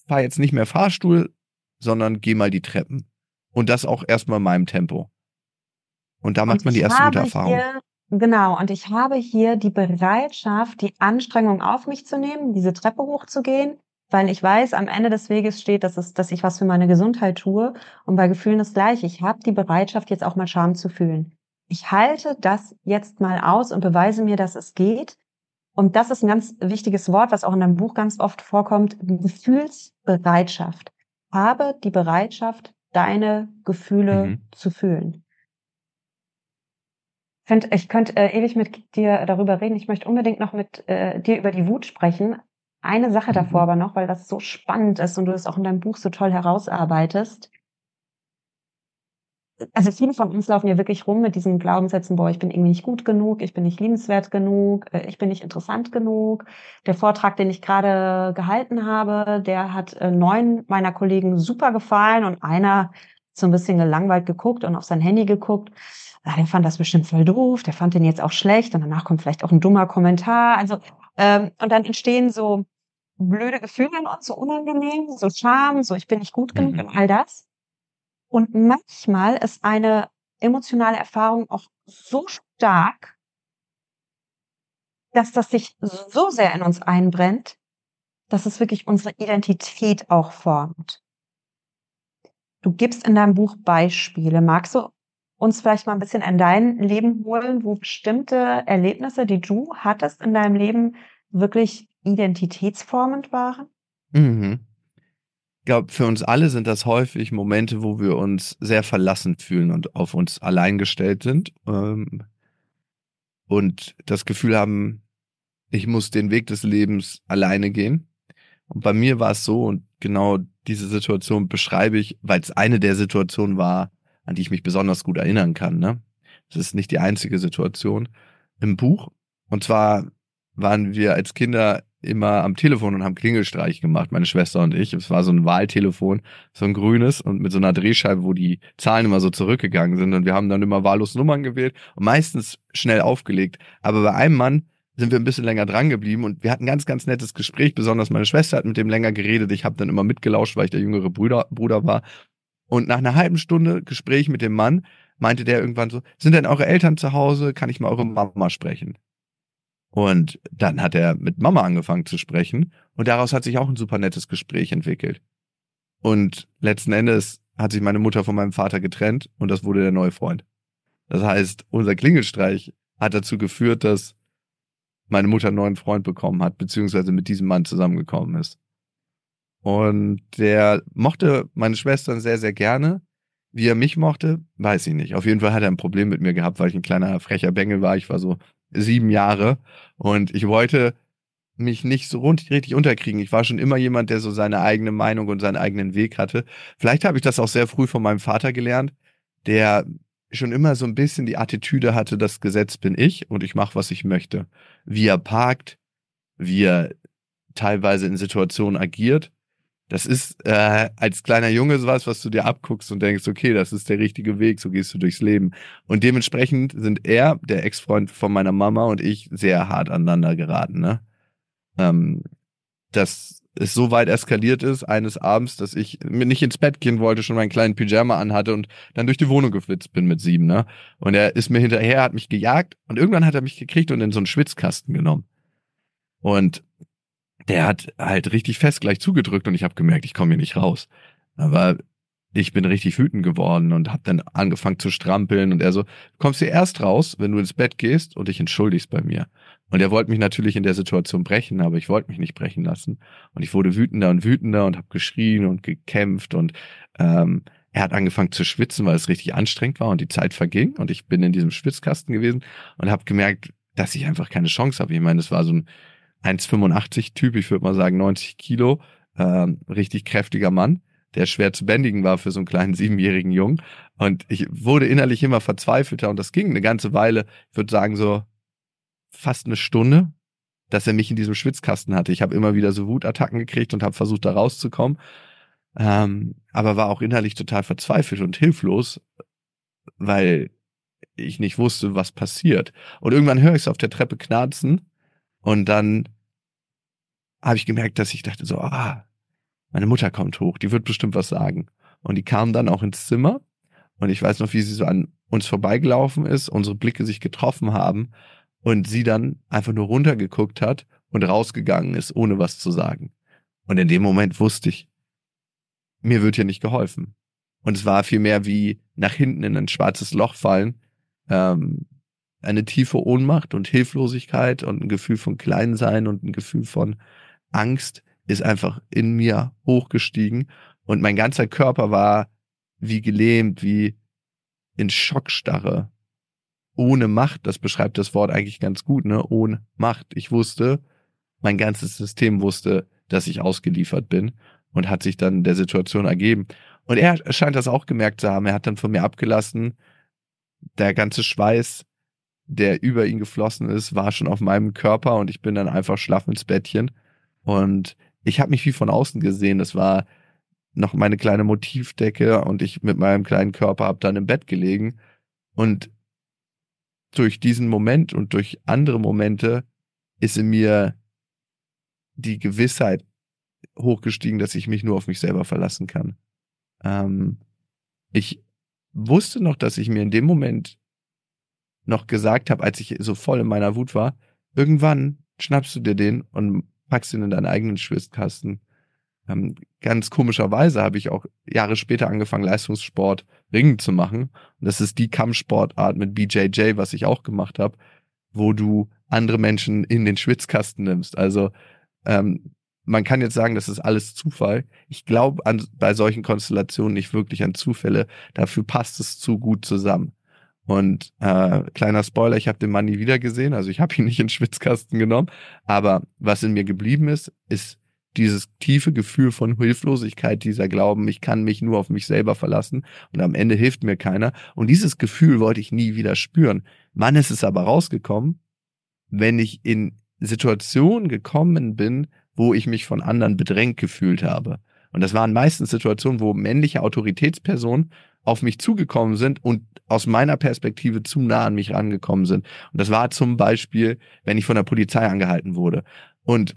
fahre jetzt nicht mehr Fahrstuhl, sondern gehe mal die Treppen. Und das auch erstmal in meinem Tempo. Und da macht und man die erste gute Erfahrung. Hier, genau, und ich habe hier die Bereitschaft, die Anstrengung auf mich zu nehmen, diese Treppe hochzugehen, weil ich weiß, am Ende des Weges steht, dass, es, dass ich was für meine Gesundheit tue. Und bei Gefühlen das gleiche. Ich habe die Bereitschaft, jetzt auch mal Scham zu fühlen. Ich halte das jetzt mal aus und beweise mir, dass es geht. Und das ist ein ganz wichtiges Wort, was auch in deinem Buch ganz oft vorkommt. Gefühlsbereitschaft. Habe die Bereitschaft, deine Gefühle mhm. zu fühlen. Ich könnte äh, ewig mit dir darüber reden. Ich möchte unbedingt noch mit äh, dir über die Wut sprechen. Eine Sache mhm. davor aber noch, weil das so spannend ist und du es auch in deinem Buch so toll herausarbeitest also viele von uns laufen ja wirklich rum mit diesen Glaubenssätzen, boah, ich bin irgendwie nicht gut genug, ich bin nicht liebenswert genug, äh, ich bin nicht interessant genug. Der Vortrag, den ich gerade gehalten habe, der hat äh, neun meiner Kollegen super gefallen und einer so ein bisschen gelangweilt geguckt und auf sein Handy geguckt. Ja, der fand das bestimmt voll doof, der fand den jetzt auch schlecht und danach kommt vielleicht auch ein dummer Kommentar. Also, ähm, und dann entstehen so blöde Gefühle in uns, so unangenehm, so Scham, so ich bin nicht gut genug mhm. und all das. Und manchmal ist eine emotionale Erfahrung auch so stark, dass das sich so sehr in uns einbrennt, dass es wirklich unsere Identität auch formt. Du gibst in deinem Buch Beispiele. Magst du uns vielleicht mal ein bisschen in dein Leben holen, wo bestimmte Erlebnisse, die du hattest in deinem Leben, wirklich identitätsformend waren? Mhm glaube, für uns alle sind das häufig Momente, wo wir uns sehr verlassen fühlen und auf uns allein gestellt sind ähm, und das Gefühl haben, ich muss den Weg des Lebens alleine gehen. Und bei mir war es so und genau diese Situation beschreibe ich, weil es eine der Situationen war, an die ich mich besonders gut erinnern kann. Ne? Das ist nicht die einzige Situation im Buch. Und zwar waren wir als Kinder immer am Telefon und haben Klingelstreich gemacht, meine Schwester und ich. Es war so ein Wahltelefon, so ein grünes und mit so einer Drehscheibe, wo die Zahlen immer so zurückgegangen sind. Und wir haben dann immer wahllos Nummern gewählt und meistens schnell aufgelegt. Aber bei einem Mann sind wir ein bisschen länger dran geblieben und wir hatten ein ganz, ganz nettes Gespräch. Besonders meine Schwester hat mit dem länger geredet. Ich habe dann immer mitgelauscht, weil ich der jüngere Bruder, Bruder war. Und nach einer halben Stunde Gespräch mit dem Mann meinte der irgendwann so, sind denn eure Eltern zu Hause? Kann ich mal eure Mama sprechen? Und dann hat er mit Mama angefangen zu sprechen und daraus hat sich auch ein super nettes Gespräch entwickelt. Und letzten Endes hat sich meine Mutter von meinem Vater getrennt und das wurde der neue Freund. Das heißt, unser Klingelstreich hat dazu geführt, dass meine Mutter einen neuen Freund bekommen hat, beziehungsweise mit diesem Mann zusammengekommen ist. Und der mochte meine Schwestern sehr, sehr gerne. Wie er mich mochte, weiß ich nicht. Auf jeden Fall hat er ein Problem mit mir gehabt, weil ich ein kleiner frecher Bengel war. Ich war so sieben Jahre und ich wollte mich nicht so richtig unterkriegen. Ich war schon immer jemand, der so seine eigene Meinung und seinen eigenen Weg hatte. Vielleicht habe ich das auch sehr früh von meinem Vater gelernt, der schon immer so ein bisschen die Attitüde hatte, das Gesetz bin ich und ich mache, was ich möchte. Wie er parkt, wie er teilweise in Situationen agiert das ist äh, als kleiner Junge sowas, was du dir abguckst und denkst, okay, das ist der richtige Weg, so gehst du durchs Leben. Und dementsprechend sind er, der Ex-Freund von meiner Mama und ich sehr hart aneinander geraten. Ne? Ähm, dass es so weit eskaliert ist eines Abends, dass ich mir nicht ins Bett gehen wollte, schon meinen kleinen Pyjama anhatte und dann durch die Wohnung geflitzt bin mit sieben, ne? Und er ist mir hinterher, hat mich gejagt und irgendwann hat er mich gekriegt und in so einen Schwitzkasten genommen. Und der hat halt richtig fest gleich zugedrückt und ich habe gemerkt, ich komme hier nicht raus. Aber ich bin richtig wütend geworden und habe dann angefangen zu strampeln und er so, du kommst hier erst raus, wenn du ins Bett gehst und dich entschuldigst bei mir. Und er wollte mich natürlich in der Situation brechen, aber ich wollte mich nicht brechen lassen. Und ich wurde wütender und wütender und habe geschrien und gekämpft und ähm, er hat angefangen zu schwitzen, weil es richtig anstrengend war und die Zeit verging und ich bin in diesem Schwitzkasten gewesen und habe gemerkt, dass ich einfach keine Chance habe. Ich meine, es war so ein 1,85 Typ, ich würde mal sagen 90 Kilo, ähm, richtig kräftiger Mann der schwer zu bändigen war für so einen kleinen siebenjährigen Jungen. Und ich wurde innerlich immer verzweifelter und das ging eine ganze Weile, ich würde sagen so fast eine Stunde, dass er mich in diesem Schwitzkasten hatte. Ich habe immer wieder so Wutattacken gekriegt und habe versucht, da rauszukommen. Ähm, aber war auch innerlich total verzweifelt und hilflos, weil ich nicht wusste, was passiert. Und irgendwann höre ich es auf der Treppe knarzen und dann habe ich gemerkt, dass ich dachte so, ah, meine Mutter kommt hoch, die wird bestimmt was sagen. Und die kam dann auch ins Zimmer und ich weiß noch, wie sie so an uns vorbeigelaufen ist, unsere Blicke sich getroffen haben und sie dann einfach nur runtergeguckt hat und rausgegangen ist, ohne was zu sagen. Und in dem Moment wusste ich, mir wird hier nicht geholfen. Und es war vielmehr wie nach hinten in ein schwarzes Loch fallen, ähm, eine tiefe Ohnmacht und Hilflosigkeit und ein Gefühl von Kleinsein und ein Gefühl von Angst, ist einfach in mir hochgestiegen und mein ganzer Körper war wie gelähmt, wie in Schockstarre. Ohne Macht, das beschreibt das Wort eigentlich ganz gut, ne? Ohne Macht. Ich wusste, mein ganzes System wusste, dass ich ausgeliefert bin und hat sich dann der Situation ergeben. Und er scheint das auch gemerkt zu haben. Er hat dann von mir abgelassen. Der ganze Schweiß, der über ihn geflossen ist, war schon auf meinem Körper und ich bin dann einfach schlaff ins Bettchen. Und ich habe mich wie von außen gesehen. Das war noch meine kleine Motivdecke und ich mit meinem kleinen Körper habe dann im Bett gelegen. Und durch diesen Moment und durch andere Momente ist in mir die Gewissheit hochgestiegen, dass ich mich nur auf mich selber verlassen kann. Ähm, ich wusste noch, dass ich mir in dem Moment noch gesagt habe, als ich so voll in meiner Wut war, irgendwann schnappst du dir den und packst ihn in deinen eigenen Schwitzkasten. Ähm, ganz komischerweise habe ich auch Jahre später angefangen, Leistungssport Ringen zu machen. Und das ist die Kampfsportart mit BJJ, was ich auch gemacht habe, wo du andere Menschen in den Schwitzkasten nimmst. Also ähm, man kann jetzt sagen, das ist alles Zufall. Ich glaube bei solchen Konstellationen nicht wirklich an Zufälle. Dafür passt es zu gut zusammen. Und äh, kleiner Spoiler, ich habe den Mann nie wieder gesehen, also ich habe ihn nicht in den Schwitzkasten genommen. Aber was in mir geblieben ist, ist dieses tiefe Gefühl von Hilflosigkeit, dieser Glauben, ich kann mich nur auf mich selber verlassen und am Ende hilft mir keiner. Und dieses Gefühl wollte ich nie wieder spüren. Wann ist es aber rausgekommen? Wenn ich in Situationen gekommen bin, wo ich mich von anderen bedrängt gefühlt habe. Und das waren meistens Situationen, wo männliche Autoritätspersonen auf mich zugekommen sind und aus meiner Perspektive zu nah an mich rangekommen sind. Und das war zum Beispiel, wenn ich von der Polizei angehalten wurde. Und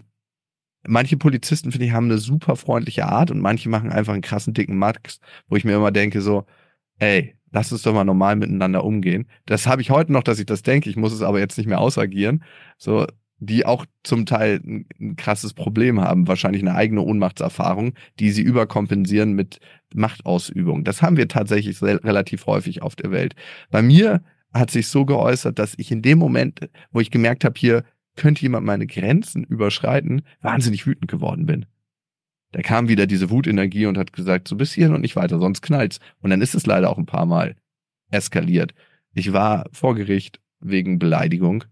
manche Polizisten, finde ich, haben eine super freundliche Art und manche machen einfach einen krassen dicken Max, wo ich mir immer denke so, ey, lass uns doch mal normal miteinander umgehen. Das habe ich heute noch, dass ich das denke. Ich muss es aber jetzt nicht mehr ausagieren. So, die auch zum Teil ein, krasses Problem haben, wahrscheinlich eine eigene Ohnmachtserfahrung, die sie überkompensieren mit Machtausübung. Das haben wir tatsächlich relativ häufig auf der Welt. Bei mir hat sich so geäußert, dass ich in dem Moment, wo ich gemerkt habe, hier könnte jemand meine Grenzen überschreiten, wahnsinnig wütend geworden bin. Da kam wieder diese Wutenergie und hat gesagt, so bis hierhin und nicht weiter, sonst knallt's. Und dann ist es leider auch ein paar Mal eskaliert. Ich war vor Gericht wegen Beleidigung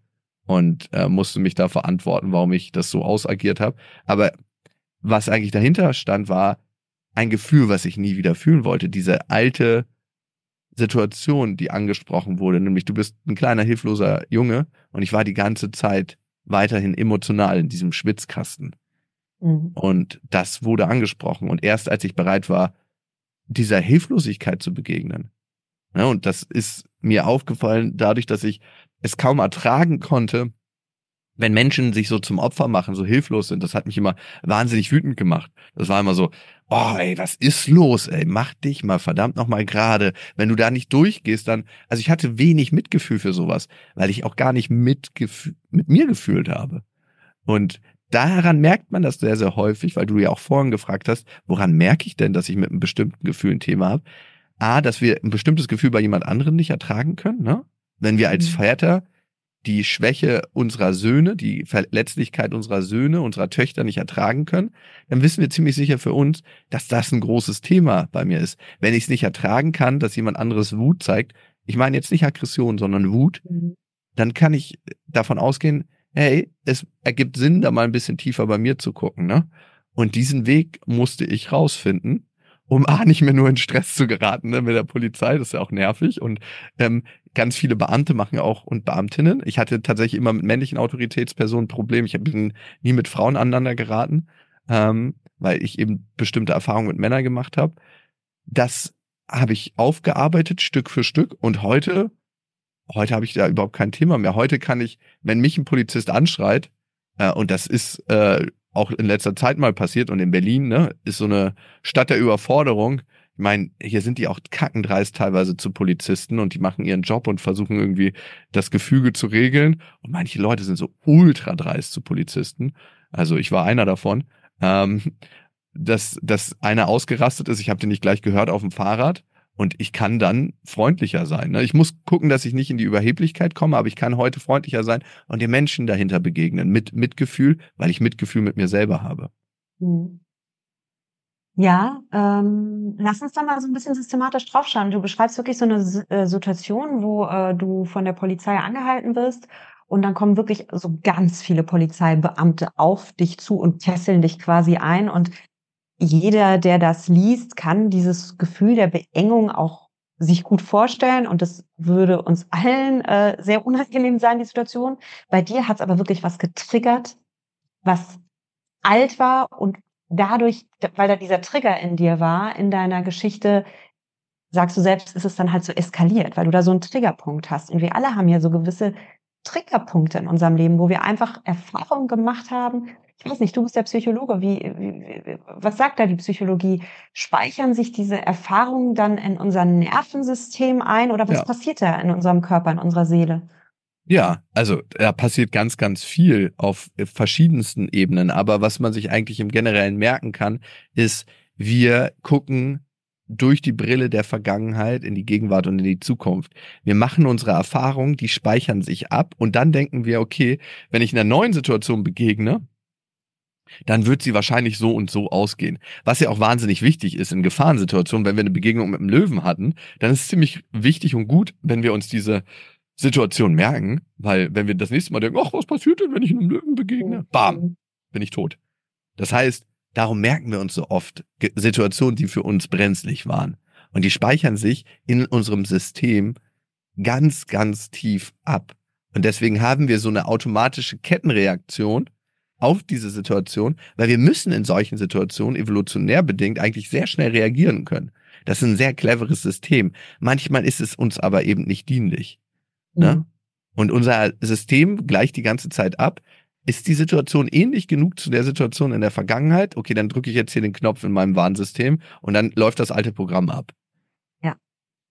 und äh, musste mich da verantworten, warum ich das so ausagiert habe. Aber was eigentlich dahinter stand, war ein Gefühl, was ich nie wieder fühlen wollte. Diese alte Situation, die angesprochen wurde, nämlich du bist ein kleiner hilfloser Junge und ich war die ganze Zeit weiterhin emotional in diesem Schwitzkasten. Mhm. Und das wurde angesprochen. Und erst als ich bereit war, dieser Hilflosigkeit zu begegnen, ja, und das ist mir aufgefallen dadurch, dass ich es kaum ertragen konnte, wenn Menschen sich so zum Opfer machen, so hilflos sind, das hat mich immer wahnsinnig wütend gemacht. Das war immer so, oh ey, was ist los, ey, mach dich mal verdammt nochmal gerade. Wenn du da nicht durchgehst, dann, also ich hatte wenig Mitgefühl für sowas, weil ich auch gar nicht mit, mit mir gefühlt habe. Und daran merkt man das sehr, sehr häufig, weil du ja auch vorhin gefragt hast, woran merke ich denn, dass ich mit einem bestimmten Gefühl ein Thema habe? A, dass wir ein bestimmtes Gefühl bei jemand anderem nicht ertragen können, ne? Wenn wir als mhm. Vater die Schwäche unserer Söhne, die Verletzlichkeit unserer Söhne, unserer Töchter nicht ertragen können, dann wissen wir ziemlich sicher für uns, dass das ein großes Thema bei mir ist. Wenn ich es nicht ertragen kann, dass jemand anderes Wut zeigt, ich meine jetzt nicht Aggression, sondern Wut, mhm. dann kann ich davon ausgehen, hey, es ergibt Sinn, da mal ein bisschen tiefer bei mir zu gucken, ne? Und diesen Weg musste ich rausfinden um A, nicht mehr nur in Stress zu geraten ne, mit der Polizei, das ist ja auch nervig. Und ähm, ganz viele Beamte machen auch und Beamtinnen. Ich hatte tatsächlich immer mit männlichen Autoritätspersonen Probleme. Ich bin nie mit Frauen aneinander geraten, ähm, weil ich eben bestimmte Erfahrungen mit Männern gemacht habe. Das habe ich aufgearbeitet Stück für Stück und heute, heute habe ich da überhaupt kein Thema mehr. Heute kann ich, wenn mich ein Polizist anschreit, äh, und das ist äh, auch in letzter Zeit mal passiert und in Berlin, ne, ist so eine Stadt der Überforderung. Ich meine, hier sind die auch kackendreist teilweise zu Polizisten und die machen ihren Job und versuchen irgendwie das Gefüge zu regeln. Und manche Leute sind so ultra dreist zu Polizisten. Also ich war einer davon. Ähm, dass, dass einer ausgerastet ist, ich habe den nicht gleich gehört auf dem Fahrrad und ich kann dann freundlicher sein. Ne? Ich muss gucken, dass ich nicht in die Überheblichkeit komme, aber ich kann heute freundlicher sein und den Menschen dahinter begegnen mit Mitgefühl, weil ich Mitgefühl mit mir selber habe. Hm. Ja, ähm, lass uns da mal so ein bisschen systematisch draufschauen. Du beschreibst wirklich so eine äh, Situation, wo äh, du von der Polizei angehalten wirst und dann kommen wirklich so ganz viele Polizeibeamte auf dich zu und kesseln dich quasi ein und jeder, der das liest, kann dieses Gefühl der Beengung auch sich gut vorstellen und das würde uns allen äh, sehr unangenehm sein, die Situation. Bei dir hat es aber wirklich was getriggert, was alt war und dadurch, weil da dieser Trigger in dir war, in deiner Geschichte, sagst du selbst, ist es dann halt so eskaliert, weil du da so einen Triggerpunkt hast. Und wir alle haben ja so gewisse Triggerpunkte in unserem Leben, wo wir einfach Erfahrungen gemacht haben, ich weiß nicht, du bist der Psychologe. Wie, wie, was sagt da die Psychologie? Speichern sich diese Erfahrungen dann in unser Nervensystem ein oder was ja. passiert da in unserem Körper, in unserer Seele? Ja, also da passiert ganz, ganz viel auf verschiedensten Ebenen. Aber was man sich eigentlich im Generellen merken kann, ist, wir gucken durch die Brille der Vergangenheit in die Gegenwart und in die Zukunft. Wir machen unsere Erfahrungen, die speichern sich ab und dann denken wir, okay, wenn ich in einer neuen Situation begegne, dann wird sie wahrscheinlich so und so ausgehen. Was ja auch wahnsinnig wichtig ist in Gefahrensituationen, wenn wir eine Begegnung mit einem Löwen hatten, dann ist es ziemlich wichtig und gut, wenn wir uns diese Situation merken, weil wenn wir das nächste Mal denken, ach, was passiert denn, wenn ich einem Löwen begegne? Bam, bin ich tot. Das heißt, darum merken wir uns so oft Situationen, die für uns brenzlig waren. Und die speichern sich in unserem System ganz, ganz tief ab. Und deswegen haben wir so eine automatische Kettenreaktion, auf diese Situation, weil wir müssen in solchen Situationen evolutionär bedingt eigentlich sehr schnell reagieren können. Das ist ein sehr cleveres System. Manchmal ist es uns aber eben nicht dienlich. Ne? Mhm. Und unser System gleicht die ganze Zeit ab. Ist die Situation ähnlich genug zu der Situation in der Vergangenheit? Okay, dann drücke ich jetzt hier den Knopf in meinem Warnsystem und dann läuft das alte Programm ab. Ja.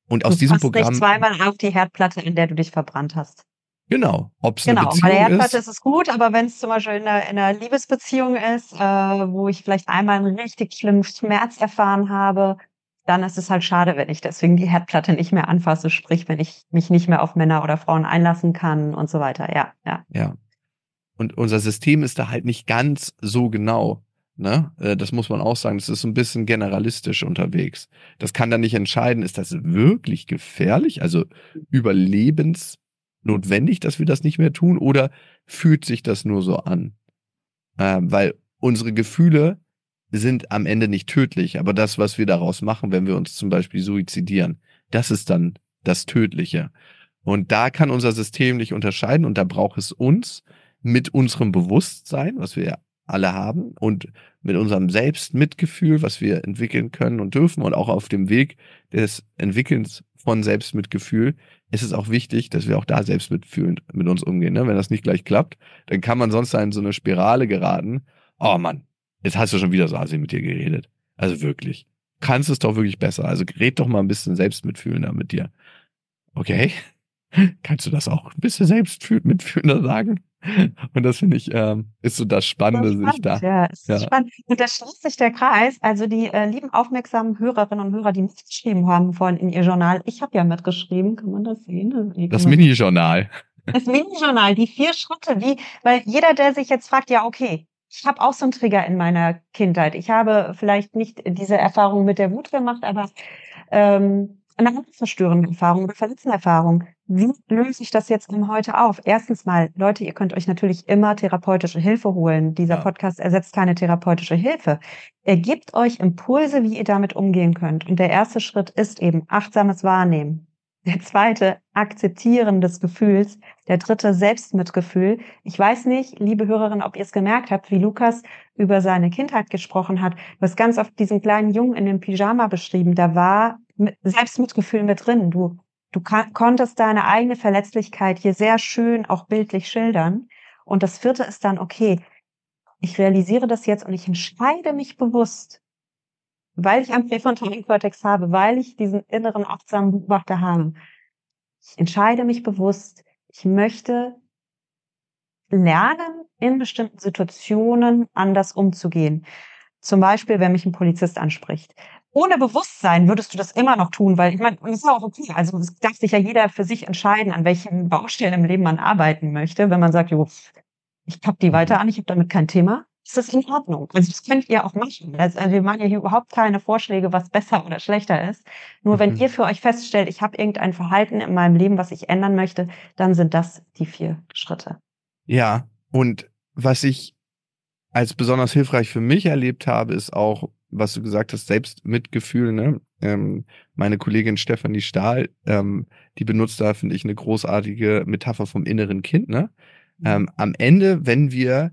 Und aus du diesem Programm. Nicht zweimal auf die Herdplatte, in der du dich verbrannt hast. Genau. Ob es genau, bei der Herdplatte ist, ist es gut, aber wenn es zum Beispiel in einer, in einer Liebesbeziehung ist, äh, wo ich vielleicht einmal einen richtig schlimmen Schmerz erfahren habe, dann ist es halt schade, wenn ich deswegen die Herdplatte nicht mehr anfasse, sprich, wenn ich mich nicht mehr auf Männer oder Frauen einlassen kann und so weiter. Ja, ja. Ja. Und unser System ist da halt nicht ganz so genau. Ne? Äh, das muss man auch sagen. Das ist so ein bisschen generalistisch unterwegs. Das kann dann nicht entscheiden, ist das wirklich gefährlich, also überlebens notwendig, dass wir das nicht mehr tun oder fühlt sich das nur so an? Ähm, weil unsere Gefühle sind am Ende nicht tödlich, aber das, was wir daraus machen, wenn wir uns zum Beispiel suizidieren, das ist dann das Tödliche. Und da kann unser System nicht unterscheiden und da braucht es uns mit unserem Bewusstsein, was wir alle haben und mit unserem Selbstmitgefühl, was wir entwickeln können und dürfen und auch auf dem Weg des Entwickelns von Selbstmitgefühl ist es auch wichtig, dass wir auch da selbstmitfühlend mit uns umgehen. Ne? Wenn das nicht gleich klappt, dann kann man sonst in so eine Spirale geraten. Oh Mann, jetzt hast du schon wieder so assi mit dir geredet. Also wirklich. Kannst es doch wirklich besser. Also red doch mal ein bisschen selbstmitfühlender mit dir. Okay? Kannst du das auch ein bisschen selbstmitfühlender sagen? Und das finde ich, ähm, ist so das Spannende, spannend, sich da. Ja, ist ja. spannend. Und da schließt sich der Kreis. Also die äh, lieben aufmerksamen Hörerinnen und Hörer, die mitgeschrieben haben vorhin in ihr Journal. Ich habe ja mitgeschrieben, kann man das sehen? Nee, das Mini-Journal. Das Mini-Journal, die vier Schritte, wie, weil jeder, der sich jetzt fragt, ja, okay, ich habe auch so einen Trigger in meiner Kindheit. Ich habe vielleicht nicht diese Erfahrung mit der Wut gemacht, aber ähm, eine andere verstörende Erfahrung oder verletzende Erfahrung. Wie löse ich das jetzt im heute auf? Erstens mal, Leute, ihr könnt euch natürlich immer therapeutische Hilfe holen. Dieser ja. Podcast ersetzt keine therapeutische Hilfe. Er gibt euch Impulse, wie ihr damit umgehen könnt. Und der erste Schritt ist eben achtsames Wahrnehmen. Der zweite, Akzeptieren des Gefühls. Der dritte, Selbstmitgefühl. Ich weiß nicht, liebe Hörerinnen, ob ihr es gemerkt habt, wie Lukas über seine Kindheit gesprochen hat. Du hast ganz oft diesen kleinen Jungen in dem Pyjama beschrieben. Da war Selbstmitgefühl mit drin. Du, du konntest deine eigene Verletzlichkeit hier sehr schön auch bildlich schildern. Und das vierte ist dann, okay, ich realisiere das jetzt und ich entscheide mich bewusst, weil ich einen präfrontalen Kortex habe, weil ich diesen inneren achtsamen Beobachter habe. Ich entscheide mich bewusst, ich möchte lernen, in bestimmten Situationen anders umzugehen. Zum Beispiel, wenn mich ein Polizist anspricht ohne Bewusstsein würdest du das immer noch tun, weil ich meine, das ist auch okay. Also es darf sich ja jeder für sich entscheiden, an welchen Baustellen im Leben man arbeiten möchte. Wenn man sagt, jo, ich pack die weiter an, ich habe damit kein Thema, ist das in Ordnung. Also das könnt ihr auch machen. Also wir machen ja hier überhaupt keine Vorschläge, was besser oder schlechter ist. Nur wenn mhm. ihr für euch feststellt, ich habe irgendein Verhalten in meinem Leben, was ich ändern möchte, dann sind das die vier Schritte. Ja, und was ich als besonders hilfreich für mich erlebt habe, ist auch was du gesagt hast, Selbstmitgefühl, ne? Ähm, meine Kollegin Stefanie Stahl, ähm, die benutzt da, finde ich, eine großartige Metapher vom inneren Kind, ne? Mhm. Ähm, am Ende, wenn wir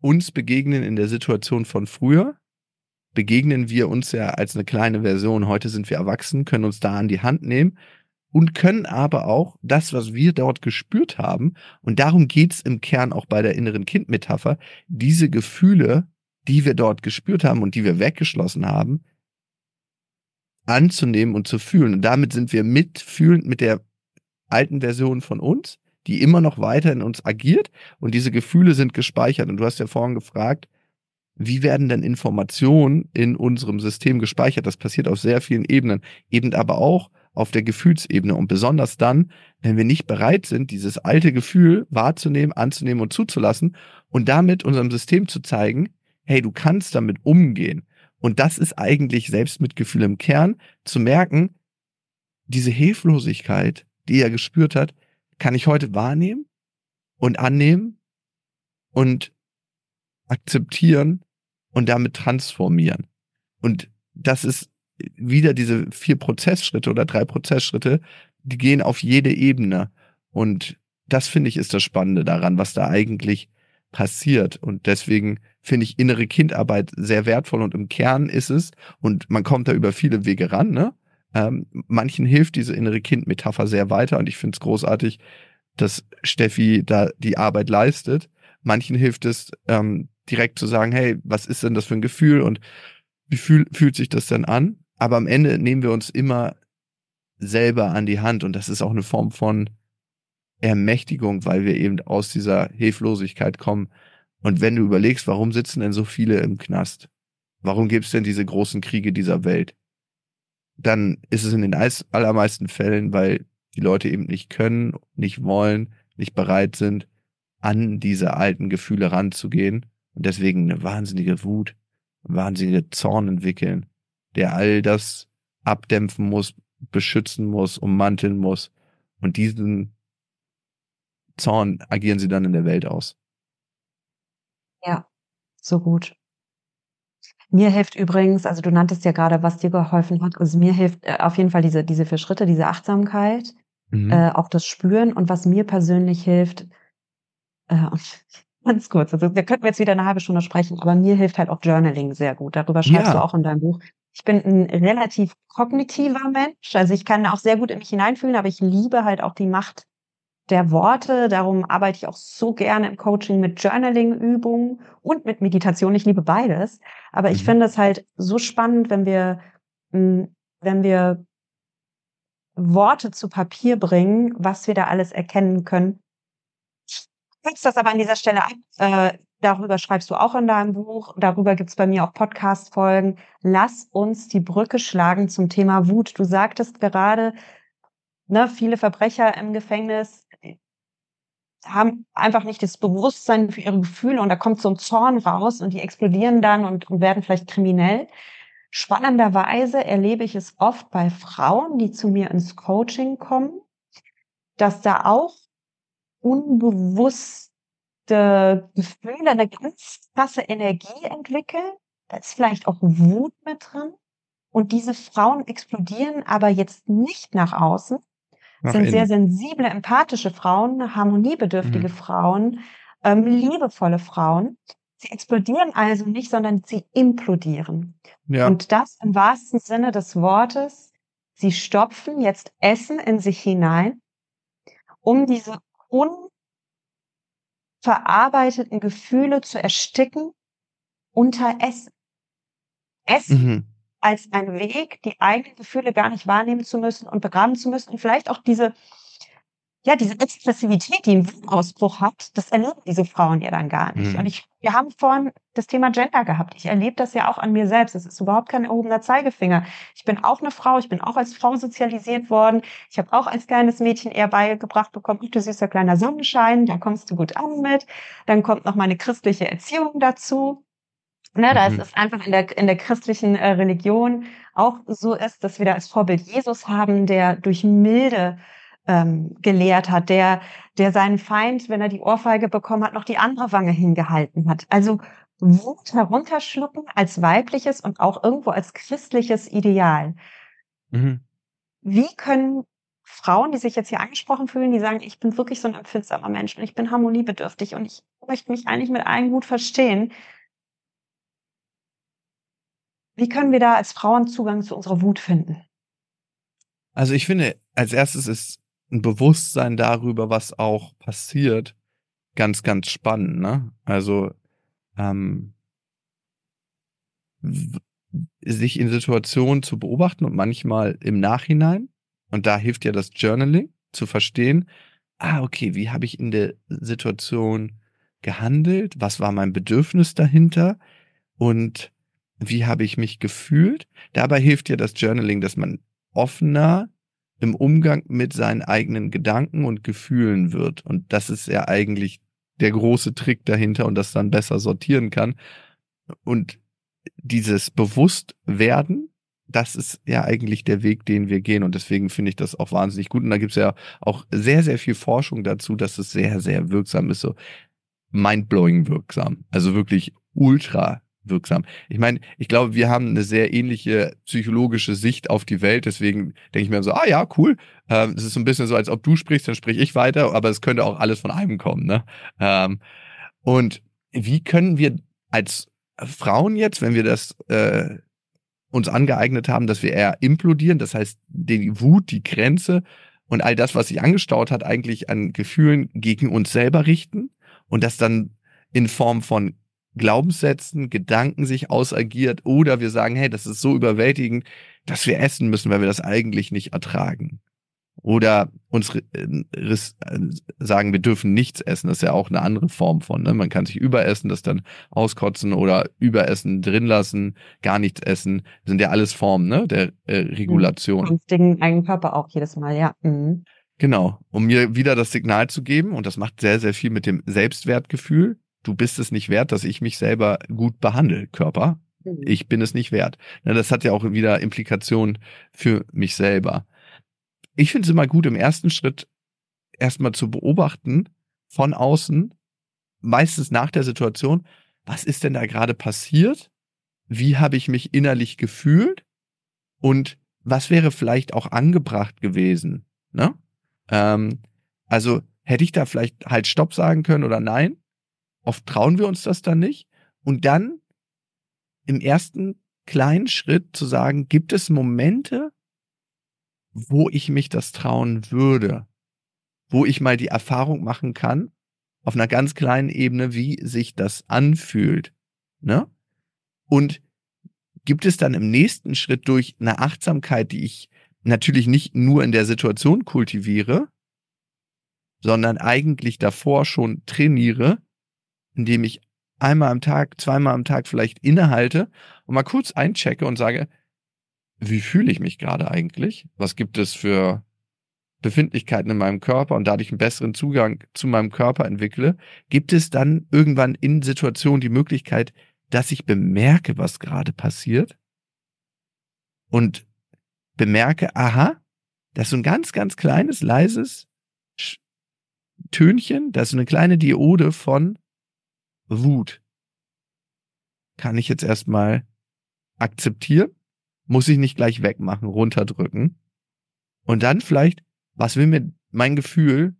uns begegnen in der Situation von früher, begegnen wir uns ja als eine kleine Version. Heute sind wir erwachsen, können uns da an die Hand nehmen und können aber auch das, was wir dort gespürt haben, und darum geht's im Kern auch bei der inneren Kind-Metapher, diese Gefühle die wir dort gespürt haben und die wir weggeschlossen haben, anzunehmen und zu fühlen. Und damit sind wir mitfühlend mit der alten Version von uns, die immer noch weiter in uns agiert und diese Gefühle sind gespeichert. Und du hast ja vorhin gefragt, wie werden denn Informationen in unserem System gespeichert? Das passiert auf sehr vielen Ebenen, eben aber auch auf der Gefühlsebene und besonders dann, wenn wir nicht bereit sind, dieses alte Gefühl wahrzunehmen, anzunehmen und zuzulassen und damit unserem System zu zeigen, hey, du kannst damit umgehen. Und das ist eigentlich Selbstmitgefühl im Kern, zu merken, diese Hilflosigkeit, die er gespürt hat, kann ich heute wahrnehmen und annehmen und akzeptieren und damit transformieren. Und das ist wieder diese vier Prozessschritte oder drei Prozessschritte, die gehen auf jede Ebene. Und das finde ich ist das Spannende daran, was da eigentlich passiert. Und deswegen finde ich innere Kindarbeit sehr wertvoll und im Kern ist es, und man kommt da über viele Wege ran, ne? Ähm, manchen hilft diese innere Kind-Metapher sehr weiter und ich finde es großartig, dass Steffi da die Arbeit leistet. Manchen hilft es, ähm, direkt zu sagen, hey, was ist denn das für ein Gefühl und wie fühl, fühlt sich das denn an? Aber am Ende nehmen wir uns immer selber an die Hand und das ist auch eine Form von Ermächtigung, weil wir eben aus dieser Hilflosigkeit kommen. Und wenn du überlegst, warum sitzen denn so viele im Knast? Warum gibt es denn diese großen Kriege dieser Welt? Dann ist es in den allermeisten Fällen, weil die Leute eben nicht können, nicht wollen, nicht bereit sind, an diese alten Gefühle ranzugehen und deswegen eine wahnsinnige Wut, wahnsinnige Zorn entwickeln, der all das abdämpfen muss, beschützen muss, ummanteln muss und diesen Zorn agieren sie dann in der Welt aus. Ja, so gut. Mir hilft übrigens, also du nanntest ja gerade, was dir geholfen hat. Also mir hilft äh, auf jeden Fall diese, diese vier Schritte, diese Achtsamkeit, mhm. äh, auch das Spüren. Und was mir persönlich hilft, äh, ganz kurz. Also wir könnten jetzt wieder eine halbe Stunde sprechen, aber mir hilft halt auch Journaling sehr gut. Darüber schreibst ja. du auch in deinem Buch. Ich bin ein relativ kognitiver Mensch. Also ich kann auch sehr gut in mich hineinfühlen, aber ich liebe halt auch die Macht der Worte. Darum arbeite ich auch so gerne im Coaching mit Journaling-Übungen und mit Meditation. Ich liebe beides. Aber ich mhm. finde es halt so spannend, wenn wir, hm, wenn wir Worte zu Papier bringen, was wir da alles erkennen können. Kürze das aber an dieser Stelle ab. Äh, darüber schreibst du auch in deinem Buch. Darüber gibt's bei mir auch Podcast-Folgen. Lass uns die Brücke schlagen zum Thema Wut. Du sagtest gerade, ne, viele Verbrecher im Gefängnis haben einfach nicht das Bewusstsein für ihre Gefühle und da kommt so ein Zorn raus und die explodieren dann und, und werden vielleicht kriminell. Spannenderweise erlebe ich es oft bei Frauen, die zu mir ins Coaching kommen, dass da auch unbewusste Gefühle, eine ganz krasse Energie entwickeln. Da ist vielleicht auch Wut mit drin. Und diese Frauen explodieren aber jetzt nicht nach außen, nach sind innen. sehr sensible, empathische Frauen, harmoniebedürftige mhm. Frauen, ähm, liebevolle Frauen. Sie explodieren also nicht, sondern sie implodieren. Ja. Und das im wahrsten Sinne des Wortes. Sie stopfen jetzt Essen in sich hinein, um diese unverarbeiteten Gefühle zu ersticken unter Essen. Essen mhm als ein Weg, die eigenen Gefühle gar nicht wahrnehmen zu müssen und begraben zu müssen und vielleicht auch diese, ja, diese Expressivität, die ein Ausbruch hat, das erleben diese Frauen ja dann gar nicht. Mhm. Und ich, wir haben vorhin das Thema Gender gehabt. Ich erlebe das ja auch an mir selbst. Es ist überhaupt kein erhobener Zeigefinger. Ich bin auch eine Frau. Ich bin auch als Frau sozialisiert worden. Ich habe auch als kleines Mädchen eher beigebracht bekommen, du süßer kleiner Sonnenschein, da kommst du gut an mit. Dann kommt noch meine christliche Erziehung dazu. Ne, da mhm. ist es einfach in der, in der christlichen äh, Religion auch so ist, dass wir da als Vorbild Jesus haben, der durch Milde ähm, gelehrt hat, der, der seinen Feind, wenn er die Ohrfeige bekommen hat, noch die andere Wange hingehalten hat. Also Wut herunterschlucken als weibliches und auch irgendwo als christliches Ideal. Mhm. Wie können Frauen, die sich jetzt hier angesprochen fühlen, die sagen, ich bin wirklich so ein empfindsamer Mensch und ich bin harmoniebedürftig und ich möchte mich eigentlich mit allen gut verstehen, wie können wir da als Frauen Zugang zu unserer Wut finden? Also ich finde, als erstes ist ein Bewusstsein darüber, was auch passiert, ganz, ganz spannend. Ne? Also ähm, sich in Situationen zu beobachten und manchmal im Nachhinein. Und da hilft ja das Journaling zu verstehen, ah, okay, wie habe ich in der Situation gehandelt? Was war mein Bedürfnis dahinter? Und wie habe ich mich gefühlt. Dabei hilft ja das Journaling, dass man offener im Umgang mit seinen eigenen Gedanken und Gefühlen wird. Und das ist ja eigentlich der große Trick dahinter und das dann besser sortieren kann. Und dieses Bewusstwerden, das ist ja eigentlich der Weg, den wir gehen. Und deswegen finde ich das auch wahnsinnig gut. Und da gibt es ja auch sehr, sehr viel Forschung dazu, dass es sehr, sehr wirksam ist. So mindblowing wirksam. Also wirklich ultra wirksam. Ich meine, ich glaube, wir haben eine sehr ähnliche psychologische Sicht auf die Welt. Deswegen denke ich mir so, ah ja, cool. Ähm, es ist so ein bisschen so, als ob du sprichst, dann sprich ich weiter, aber es könnte auch alles von einem kommen. Ne? Ähm, und wie können wir als Frauen jetzt, wenn wir das äh, uns angeeignet haben, dass wir eher implodieren, das heißt, die Wut, die Grenze und all das, was sich angestaut hat, eigentlich an Gefühlen gegen uns selber richten und das dann in Form von Glaubenssätzen, Gedanken sich ausagiert oder wir sagen, hey, das ist so überwältigend, dass wir essen müssen, weil wir das eigentlich nicht ertragen. Oder uns äh, äh, sagen, wir dürfen nichts essen. Das ist ja auch eine andere Form von. Ne? Man kann sich überessen, das dann auskotzen oder überessen, drin lassen, gar nichts essen. Das sind ja alles Formen ne? der äh, Regulation. Sonstigen eigenen Körper auch jedes Mal, ja. Mhm. Genau, um mir wieder das Signal zu geben, und das macht sehr, sehr viel mit dem Selbstwertgefühl du bist es nicht wert, dass ich mich selber gut behandle, Körper. Mhm. Ich bin es nicht wert. Das hat ja auch wieder Implikationen für mich selber. Ich finde es immer gut, im ersten Schritt erstmal zu beobachten von außen, meistens nach der Situation, was ist denn da gerade passiert? Wie habe ich mich innerlich gefühlt? Und was wäre vielleicht auch angebracht gewesen? Ne? Ähm, also hätte ich da vielleicht halt Stopp sagen können oder nein? Oft trauen wir uns das dann nicht. Und dann im ersten kleinen Schritt zu sagen, gibt es Momente, wo ich mich das trauen würde, wo ich mal die Erfahrung machen kann, auf einer ganz kleinen Ebene, wie sich das anfühlt. Ne? Und gibt es dann im nächsten Schritt durch eine Achtsamkeit, die ich natürlich nicht nur in der Situation kultiviere, sondern eigentlich davor schon trainiere, indem ich einmal am Tag, zweimal am Tag vielleicht innehalte und mal kurz einchecke und sage, wie fühle ich mich gerade eigentlich? Was gibt es für Befindlichkeiten in meinem Körper und dadurch einen besseren Zugang zu meinem Körper entwickle, gibt es dann irgendwann in Situationen die Möglichkeit, dass ich bemerke, was gerade passiert und bemerke, aha, das ist so ein ganz, ganz kleines, leises Tönchen, das ist eine kleine Diode von Wut. Kann ich jetzt erstmal akzeptieren, muss ich nicht gleich wegmachen, runterdrücken. Und dann vielleicht, was will mir mein Gefühl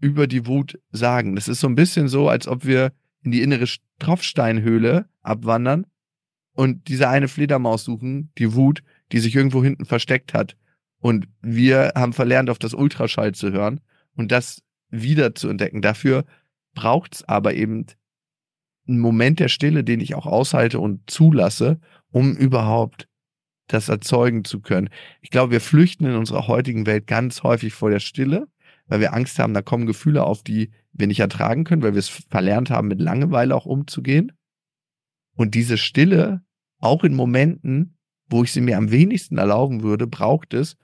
über die Wut sagen? Das ist so ein bisschen so, als ob wir in die innere Tropfsteinhöhle abwandern und diese eine Fledermaus suchen, die Wut, die sich irgendwo hinten versteckt hat. Und wir haben verlernt, auf das Ultraschall zu hören und das wieder zu entdecken. Dafür braucht es aber eben einen Moment der Stille, den ich auch aushalte und zulasse, um überhaupt das erzeugen zu können. Ich glaube, wir flüchten in unserer heutigen Welt ganz häufig vor der Stille, weil wir Angst haben, da kommen Gefühle auf, die wir nicht ertragen können, weil wir es verlernt haben, mit Langeweile auch umzugehen. Und diese Stille, auch in Momenten, wo ich sie mir am wenigsten erlauben würde, braucht es,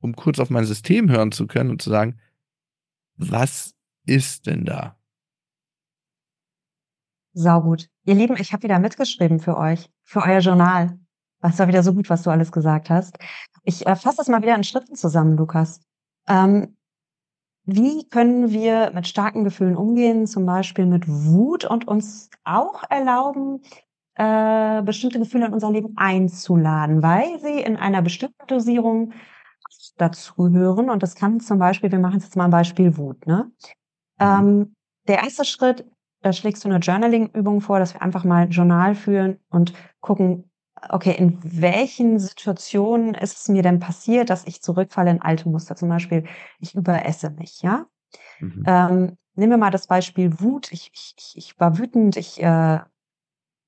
um kurz auf mein System hören zu können und zu sagen, was ist denn da? Saugut. Ihr Lieben, ich habe wieder mitgeschrieben für euch, für euer Journal. Das war wieder so gut, was du alles gesagt hast. Ich äh, fasse das mal wieder in Schritten zusammen, Lukas. Ähm, wie können wir mit starken Gefühlen umgehen, zum Beispiel mit Wut und uns auch erlauben, äh, bestimmte Gefühle in unser Leben einzuladen, weil sie in einer bestimmten Dosierung dazugehören. Und das kann zum Beispiel, wir machen jetzt mal ein Beispiel Wut. Ne? Mhm. Ähm, der erste Schritt, schlägst du eine Journaling-Übung vor, dass wir einfach mal Journal führen und gucken, okay, in welchen Situationen ist es mir denn passiert, dass ich zurückfalle in alte Muster? Zum Beispiel, ich überesse mich, ja? Mhm. Ähm, nehmen wir mal das Beispiel Wut. Ich, ich, ich war wütend, ich, äh,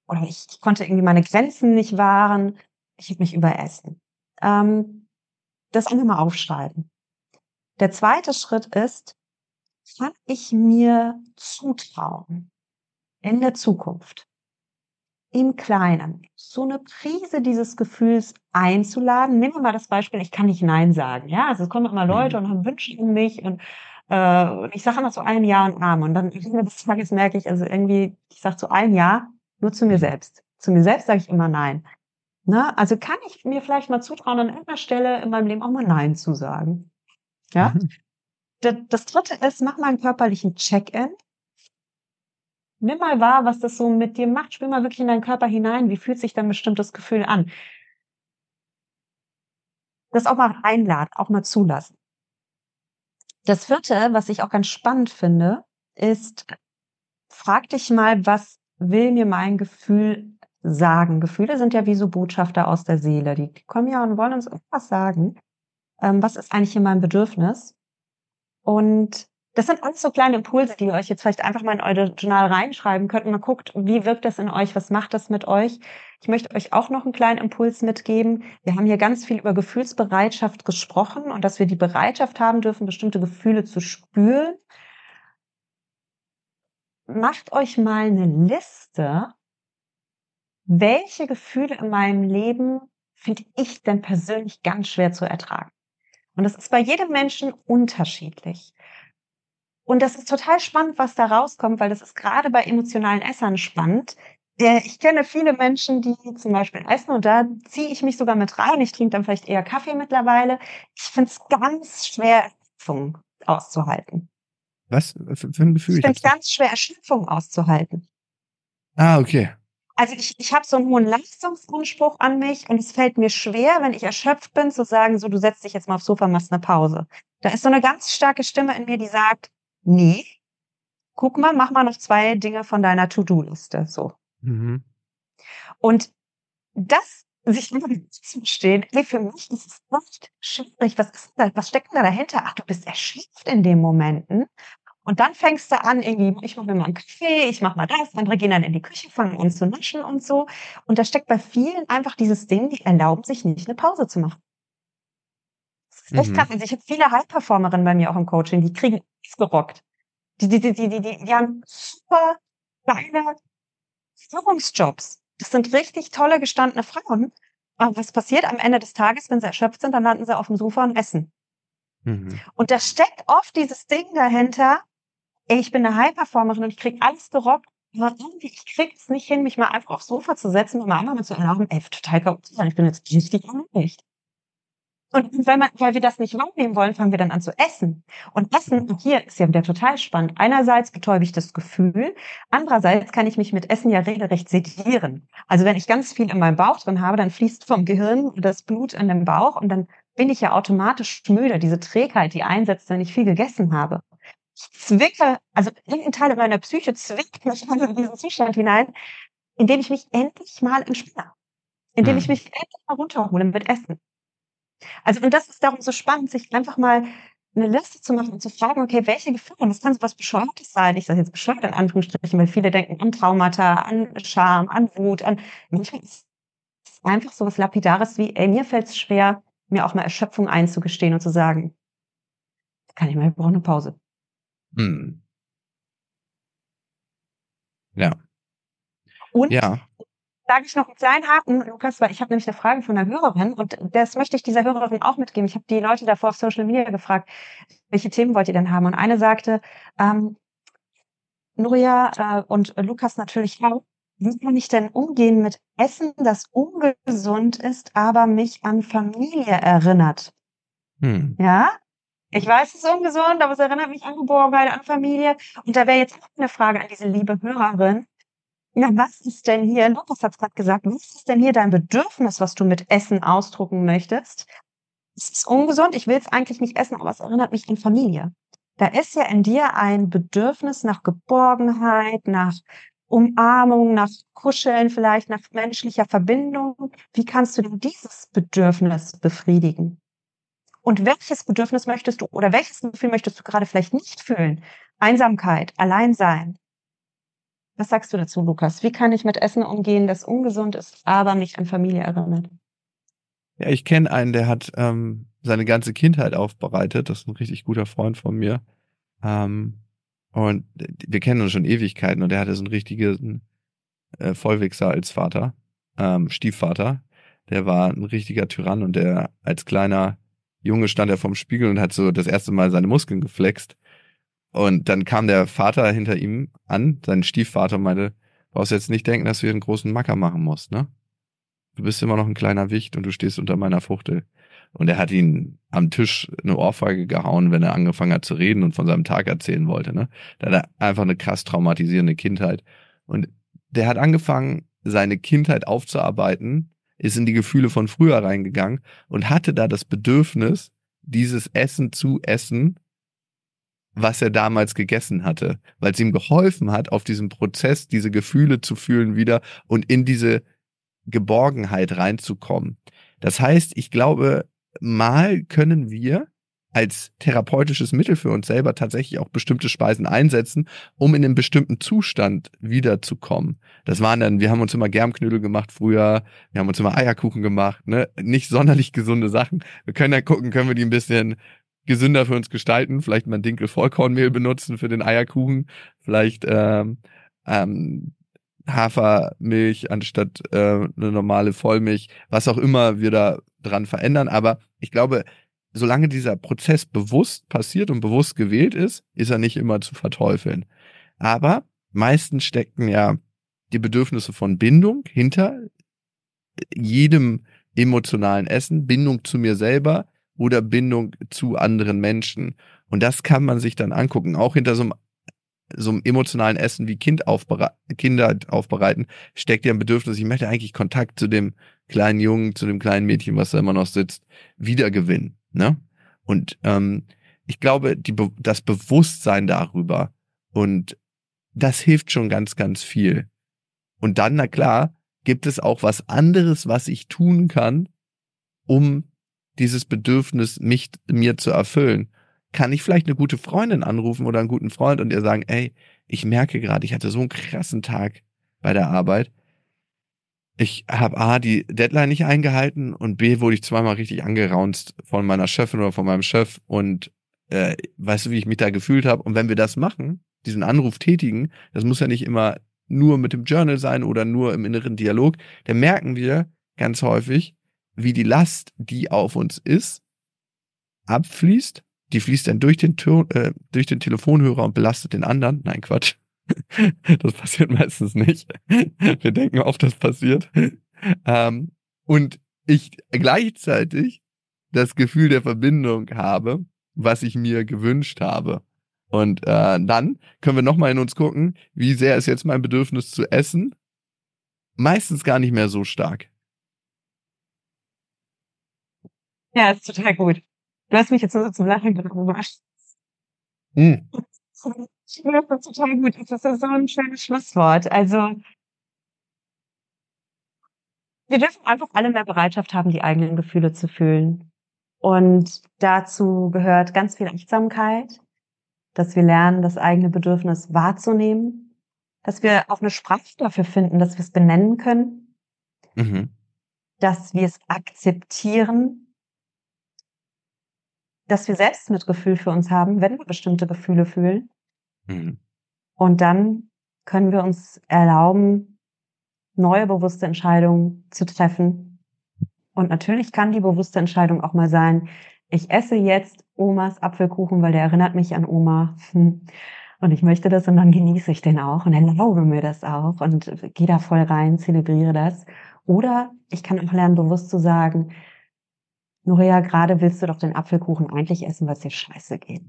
oder ich, ich konnte irgendwie meine Grenzen nicht wahren, ich habe mich überessen. Ähm, das einfach mal aufschreiben. Der zweite Schritt ist, kann ich mir zutrauen, in der Zukunft im Kleinen so eine Prise dieses Gefühls einzuladen. Nehmen wir mal das Beispiel, ich kann nicht Nein sagen. Ja, also es kommen immer Leute mhm. und haben Wünsche an mich und äh, ich sage immer zu einem Ja und Arm und dann des Tages merke ich, also irgendwie, ich sage zu einem Ja nur zu mir mhm. selbst. Zu mir selbst sage ich immer Nein. Ne? Also kann ich mir vielleicht mal zutrauen, an einer Stelle in meinem Leben auch mal Nein zu sagen. Ja. Das dritte ist, mach mal einen körperlichen Check-in nimm mal wahr, was das so mit dir macht. Spür mal wirklich in deinen Körper hinein. Wie fühlt sich dann bestimmtes Gefühl an? Das auch mal einladen, auch mal zulassen. Das vierte, was ich auch ganz spannend finde, ist, frag dich mal, was will mir mein Gefühl sagen? Gefühle sind ja wie so Botschafter aus der Seele. Die, kommen ja und wollen uns irgendwas sagen. Ähm, was ist eigentlich hier mein Bedürfnis? Und das sind alles so kleine Impulse, die ihr euch jetzt vielleicht einfach mal in euer Journal reinschreiben könnt mal guckt, wie wirkt das in euch, was macht das mit euch. Ich möchte euch auch noch einen kleinen Impuls mitgeben. Wir haben hier ganz viel über Gefühlsbereitschaft gesprochen und dass wir die Bereitschaft haben dürfen, bestimmte Gefühle zu spüren. Macht euch mal eine Liste, welche Gefühle in meinem Leben finde ich denn persönlich ganz schwer zu ertragen. Und das ist bei jedem Menschen unterschiedlich. Und das ist total spannend, was da rauskommt, weil das ist gerade bei emotionalen Essern spannend. Ich kenne viele Menschen, die zum Beispiel essen und da ziehe ich mich sogar mit rein. Ich trinke dann vielleicht eher Kaffee mittlerweile. Ich finde es ganz schwer, Erschöpfung auszuhalten. Was für, ein Gefühl? Ich finde es ganz schwer, Erschöpfung auszuhalten. Ah, okay. Also ich, ich habe so einen hohen Leistungsanspruch an mich und es fällt mir schwer, wenn ich erschöpft bin, zu sagen, so du setzt dich jetzt mal aufs Sofa, machst eine Pause. Da ist so eine ganz starke Stimme in mir, die sagt, nee, guck mal, mach mal noch zwei Dinge von deiner To-Do-Liste, so. Mhm. Und das sich immer zu stehen, ey, für mich ist es echt schwierig. Was ist da, was steckt da dahinter? Ach, du bist erschöpft in den Momenten. Und dann fängst du an, irgendwie, ich mache mir mal einen Kaffee, ich mache mal das, andere gehen dann in die Küche, fangen an zu naschen und so. Und da steckt bei vielen einfach dieses Ding, die erlauben sich nicht, eine Pause zu machen. Das ist echt mhm. krass. Also ich habe viele High-Performerinnen bei mir auch im Coaching, die kriegen es gerockt. Die, die, die, die, die, die, die haben super geile Führungsjobs. Das sind richtig tolle, gestandene Frauen. Aber was passiert am Ende des Tages, wenn sie erschöpft sind, dann landen sie auf dem Sofa und essen. Mhm. Und da steckt oft dieses Ding dahinter, ich bin eine High-Performerin und ich krieg alles gerockt, aber irgendwie, ich krieg es nicht hin, mich mal einfach aufs Sofa zu setzen und mal einmal zu erlauben, ey, total kaputt zu sein, ich bin jetzt richtig nicht. Und weil, man, weil wir das nicht wahrnehmen wollen, fangen wir dann an zu essen. Und Essen, hier ist ja wieder total spannend. Einerseits betäube ich das Gefühl, andererseits kann ich mich mit Essen ja regelrecht sedieren. Also wenn ich ganz viel in meinem Bauch drin habe, dann fließt vom Gehirn das Blut in den Bauch und dann bin ich ja automatisch müde. Diese Trägheit, die einsetzt, wenn ich viel gegessen habe zwicke, also irgendein Teil in meiner Psyche zwickt mich in diesen Zustand hinein, in dem ich mich endlich mal entspanne. In dem mhm. ich mich endlich mal runterhole mit Essen. Also, und das ist darum so spannend, sich einfach mal eine Liste zu machen und zu fragen, okay, welche Gefühle, und das kann so was Bescheuertes sein, ich sage jetzt bescheuert in Anführungsstrichen, weil viele denken an Traumata, an Scham, an Wut, an, manchmal ist es einfach so was Lapidares wie, ey, mir fällt es schwer, mir auch mal Erschöpfung einzugestehen und zu sagen, kann ich mal, ich brauche eine Pause. Hm. Ja. Und ja. sage ich noch einen kleinen Haken, Lukas, weil ich habe nämlich eine Frage von einer Hörerin und das möchte ich dieser Hörerin auch mitgeben. Ich habe die Leute davor auf Social Media gefragt, welche Themen wollt ihr denn haben? Und eine sagte, ähm, Nuria äh, und Lukas natürlich auch, wie kann ich denn umgehen mit Essen, das ungesund ist, aber mich an Familie erinnert? Hm. Ja, ich weiß, es ist ungesund, aber es erinnert mich an Geborgenheit, an Familie. Und da wäre jetzt auch eine Frage an diese liebe Hörerin. Ja, was ist denn hier, Lukas hat es gerade gesagt, was ist denn hier dein Bedürfnis, was du mit Essen ausdrucken möchtest? Es ist ungesund, ich will es eigentlich nicht essen, aber es erinnert mich an Familie. Da ist ja in dir ein Bedürfnis nach Geborgenheit, nach Umarmung, nach Kuscheln, vielleicht nach menschlicher Verbindung. Wie kannst du denn dieses Bedürfnis befriedigen? Und welches Bedürfnis möchtest du oder welches Gefühl möchtest du gerade vielleicht nicht fühlen? Einsamkeit, Alleinsein. Was sagst du dazu, Lukas? Wie kann ich mit Essen umgehen, das ungesund ist, aber mich an Familie erinnert? Ja, ich kenne einen, der hat ähm, seine ganze Kindheit aufbereitet. Das ist ein richtig guter Freund von mir. Ähm, und wir kennen uns schon Ewigkeiten und der hatte so einen richtigen äh, Vollwichser als Vater, ähm, Stiefvater. Der war ein richtiger Tyrann und der als kleiner Junge stand er vorm Spiegel und hat so das erste Mal seine Muskeln geflext. Und dann kam der Vater hinter ihm an, sein Stiefvater, und meinte, brauchst jetzt nicht denken, dass du hier einen großen Macker machen musst, ne? Du bist immer noch ein kleiner Wicht und du stehst unter meiner Fuchtel. Und er hat ihn am Tisch eine Ohrfeige gehauen, wenn er angefangen hat zu reden und von seinem Tag erzählen wollte, ne? Da hat er einfach eine krass traumatisierende Kindheit. Und der hat angefangen, seine Kindheit aufzuarbeiten ist in die Gefühle von früher reingegangen und hatte da das Bedürfnis, dieses Essen zu essen, was er damals gegessen hatte, weil es ihm geholfen hat, auf diesem Prozess diese Gefühle zu fühlen wieder und in diese Geborgenheit reinzukommen. Das heißt, ich glaube, mal können wir als therapeutisches Mittel für uns selber tatsächlich auch bestimmte Speisen einsetzen, um in einen bestimmten Zustand wiederzukommen. Das waren dann, wir haben uns immer Germknödel gemacht früher, wir haben uns immer Eierkuchen gemacht, ne? Nicht sonderlich gesunde Sachen. Wir können dann gucken, können wir die ein bisschen gesünder für uns gestalten, vielleicht mal Dinkel Vollkornmehl benutzen für den Eierkuchen, vielleicht ähm, ähm, Hafermilch anstatt äh, eine normale Vollmilch, was auch immer wir da dran verändern. Aber ich glaube, solange dieser Prozess bewusst passiert und bewusst gewählt ist, ist er nicht immer zu verteufeln. Aber meistens stecken ja die Bedürfnisse von Bindung hinter jedem emotionalen Essen, Bindung zu mir selber oder Bindung zu anderen Menschen. Und das kann man sich dann angucken. Auch hinter so einem, so einem emotionalen Essen wie kind aufbere Kinder aufbereiten steckt ja ein Bedürfnis, ich möchte eigentlich Kontakt zu dem kleinen Jungen, zu dem kleinen Mädchen, was da immer noch sitzt, wiedergewinnen. Ne? Und ähm, ich glaube, die, das Bewusstsein darüber und das hilft schon ganz, ganz viel. Und dann, na klar, gibt es auch was anderes, was ich tun kann, um dieses Bedürfnis mich, mir zu erfüllen. Kann ich vielleicht eine gute Freundin anrufen oder einen guten Freund und ihr sagen, ey, ich merke gerade, ich hatte so einen krassen Tag bei der Arbeit. Ich habe A, die Deadline nicht eingehalten und B, wurde ich zweimal richtig angeraunzt von meiner Chefin oder von meinem Chef und äh, weißt du, wie ich mich da gefühlt habe? Und wenn wir das machen, diesen Anruf tätigen, das muss ja nicht immer nur mit dem Journal sein oder nur im inneren Dialog, dann merken wir ganz häufig, wie die Last, die auf uns ist, abfließt. Die fließt dann durch den, äh, durch den Telefonhörer und belastet den anderen. Nein, Quatsch. das passiert meistens nicht. Wir denken oft, das passiert. Ähm, und ich gleichzeitig das Gefühl der Verbindung habe, was ich mir gewünscht habe. Und äh, dann können wir nochmal in uns gucken, wie sehr ist jetzt mein Bedürfnis zu essen. Meistens gar nicht mehr so stark. Ja, ist total gut. Du hast mich jetzt so zum Lachen gebracht. Mm. Ich finde das total gut. Das ist so ein schönes Schlusswort. Also, wir dürfen einfach alle mehr Bereitschaft haben, die eigenen Gefühle zu fühlen. Und dazu gehört ganz viel Achtsamkeit, dass wir lernen, das eigene Bedürfnis wahrzunehmen, dass wir auch eine Sprache dafür finden, dass wir es benennen können, mhm. dass wir es akzeptieren, dass wir Selbstmitgefühl für uns haben, wenn wir bestimmte Gefühle fühlen. Mhm. Und dann können wir uns erlauben, neue bewusste Entscheidungen zu treffen. Und natürlich kann die bewusste Entscheidung auch mal sein, ich esse jetzt Omas Apfelkuchen, weil der erinnert mich an Oma. Und ich möchte das und dann genieße ich den auch und erlaube mir das auch und gehe da voll rein, zelebriere das. Oder ich kann auch lernen, bewusst zu sagen, Norea, gerade willst du doch den Apfelkuchen eigentlich essen, weil es dir scheiße geht.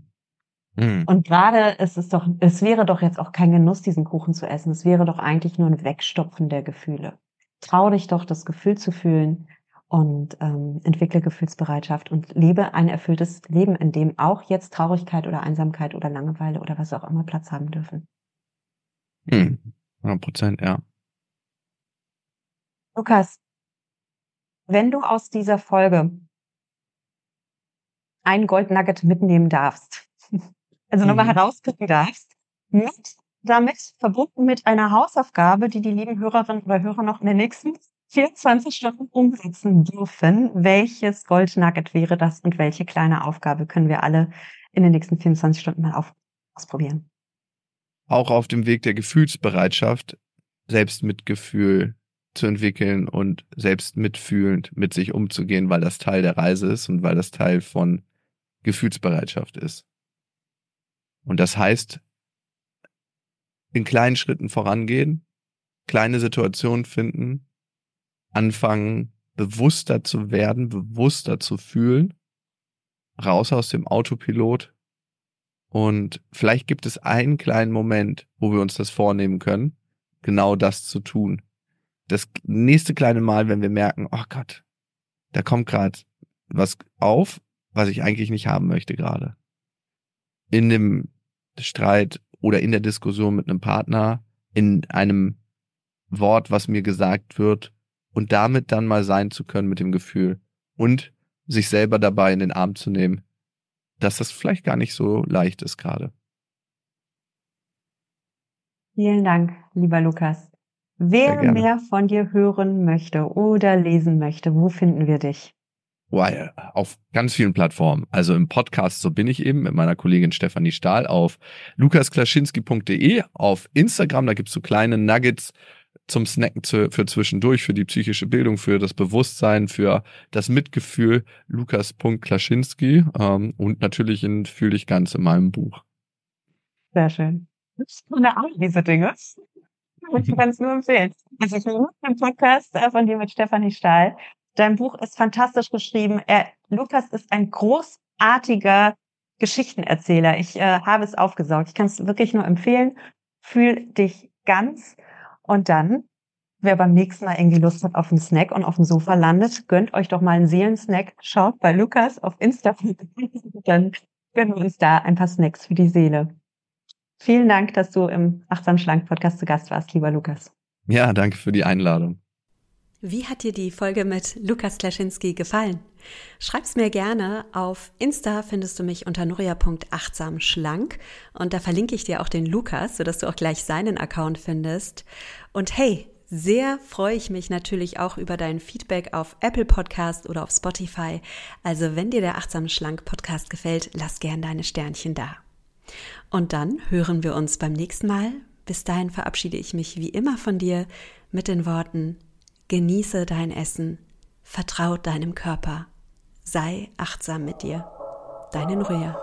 Mhm. Und gerade ist es doch, es wäre doch jetzt auch kein Genuss, diesen Kuchen zu essen. Es wäre doch eigentlich nur ein Wegstopfen der Gefühle. Trau dich doch, das Gefühl zu fühlen und ähm, entwickle Gefühlsbereitschaft und lebe ein erfülltes Leben, in dem auch jetzt Traurigkeit oder Einsamkeit oder Langeweile oder was auch immer Platz haben dürfen. Hm. 100 Prozent, ja. Lukas, wenn du aus dieser Folge ein Goldnugget mitnehmen darfst, also mhm. nochmal herauspicken darfst, mit, damit verbunden mit einer Hausaufgabe, die die lieben Hörerinnen oder Hörer noch in den nächsten 24 Stunden umsetzen dürfen. Welches Goldnugget wäre das und welche kleine Aufgabe können wir alle in den nächsten 24 Stunden mal auf, ausprobieren? Auch auf dem Weg der Gefühlsbereitschaft, Selbstmitgefühl zu entwickeln und selbst mitfühlend mit sich umzugehen, weil das Teil der Reise ist und weil das Teil von Gefühlsbereitschaft ist. Und das heißt, in kleinen Schritten vorangehen, kleine Situationen finden, anfangen, bewusster zu werden, bewusster zu fühlen, raus aus dem Autopilot. Und vielleicht gibt es einen kleinen Moment, wo wir uns das vornehmen können, genau das zu tun. Das nächste kleine Mal, wenn wir merken, oh Gott, da kommt gerade was auf, was ich eigentlich nicht haben möchte gerade. In dem Streit oder in der Diskussion mit einem Partner, in einem Wort, was mir gesagt wird, und damit dann mal sein zu können mit dem Gefühl und sich selber dabei in den Arm zu nehmen, dass das vielleicht gar nicht so leicht ist gerade. Vielen Dank, lieber Lukas. Wer mehr von dir hören möchte oder lesen möchte, wo finden wir dich? Wow, auf ganz vielen Plattformen. Also im Podcast, so bin ich eben mit meiner Kollegin Stefanie Stahl auf lukasklaschinski.de, auf Instagram, da gibt's so kleine Nuggets zum Snacken zu, für zwischendurch, für die psychische Bildung, für das Bewusstsein, für das Mitgefühl, Lukas.Klaschinski ähm, und natürlich in Fühl dich ganz in meinem Buch. Sehr schön. Eine Ahnung, diese Dinge. Ich kann es nur empfehlen. Also ich liebe den Podcast äh, von dir mit Stefanie Stahl. Dein Buch ist fantastisch geschrieben. Er, Lukas ist ein großartiger Geschichtenerzähler. Ich äh, habe es aufgesaugt. Ich kann es wirklich nur empfehlen. Fühl dich ganz. Und dann, wer beim nächsten Mal irgendwie Lust hat auf einen Snack und auf dem Sofa landet, gönnt euch doch mal einen Seelensnack. Schaut bei Lukas auf Instagram. Dann gönnen wir uns da ein paar Snacks für die Seele. Vielen Dank, dass du im Achtsam Schlank Podcast zu Gast warst, lieber Lukas. Ja, danke für die Einladung. Wie hat dir die Folge mit Lukas Klaschinski gefallen? Schreib's mir gerne. Auf Insta findest du mich unter nuria.achtsamschlank und da verlinke ich dir auch den Lukas, sodass du auch gleich seinen Account findest. Und hey, sehr freue ich mich natürlich auch über dein Feedback auf Apple Podcast oder auf Spotify. Also wenn dir der Achtsam Schlank Podcast gefällt, lass gern deine Sternchen da. Und dann hören wir uns beim nächsten Mal. Bis dahin verabschiede ich mich wie immer von dir mit den Worten Genieße dein Essen, vertraut deinem Körper, sei achtsam mit dir. Deine Nuria.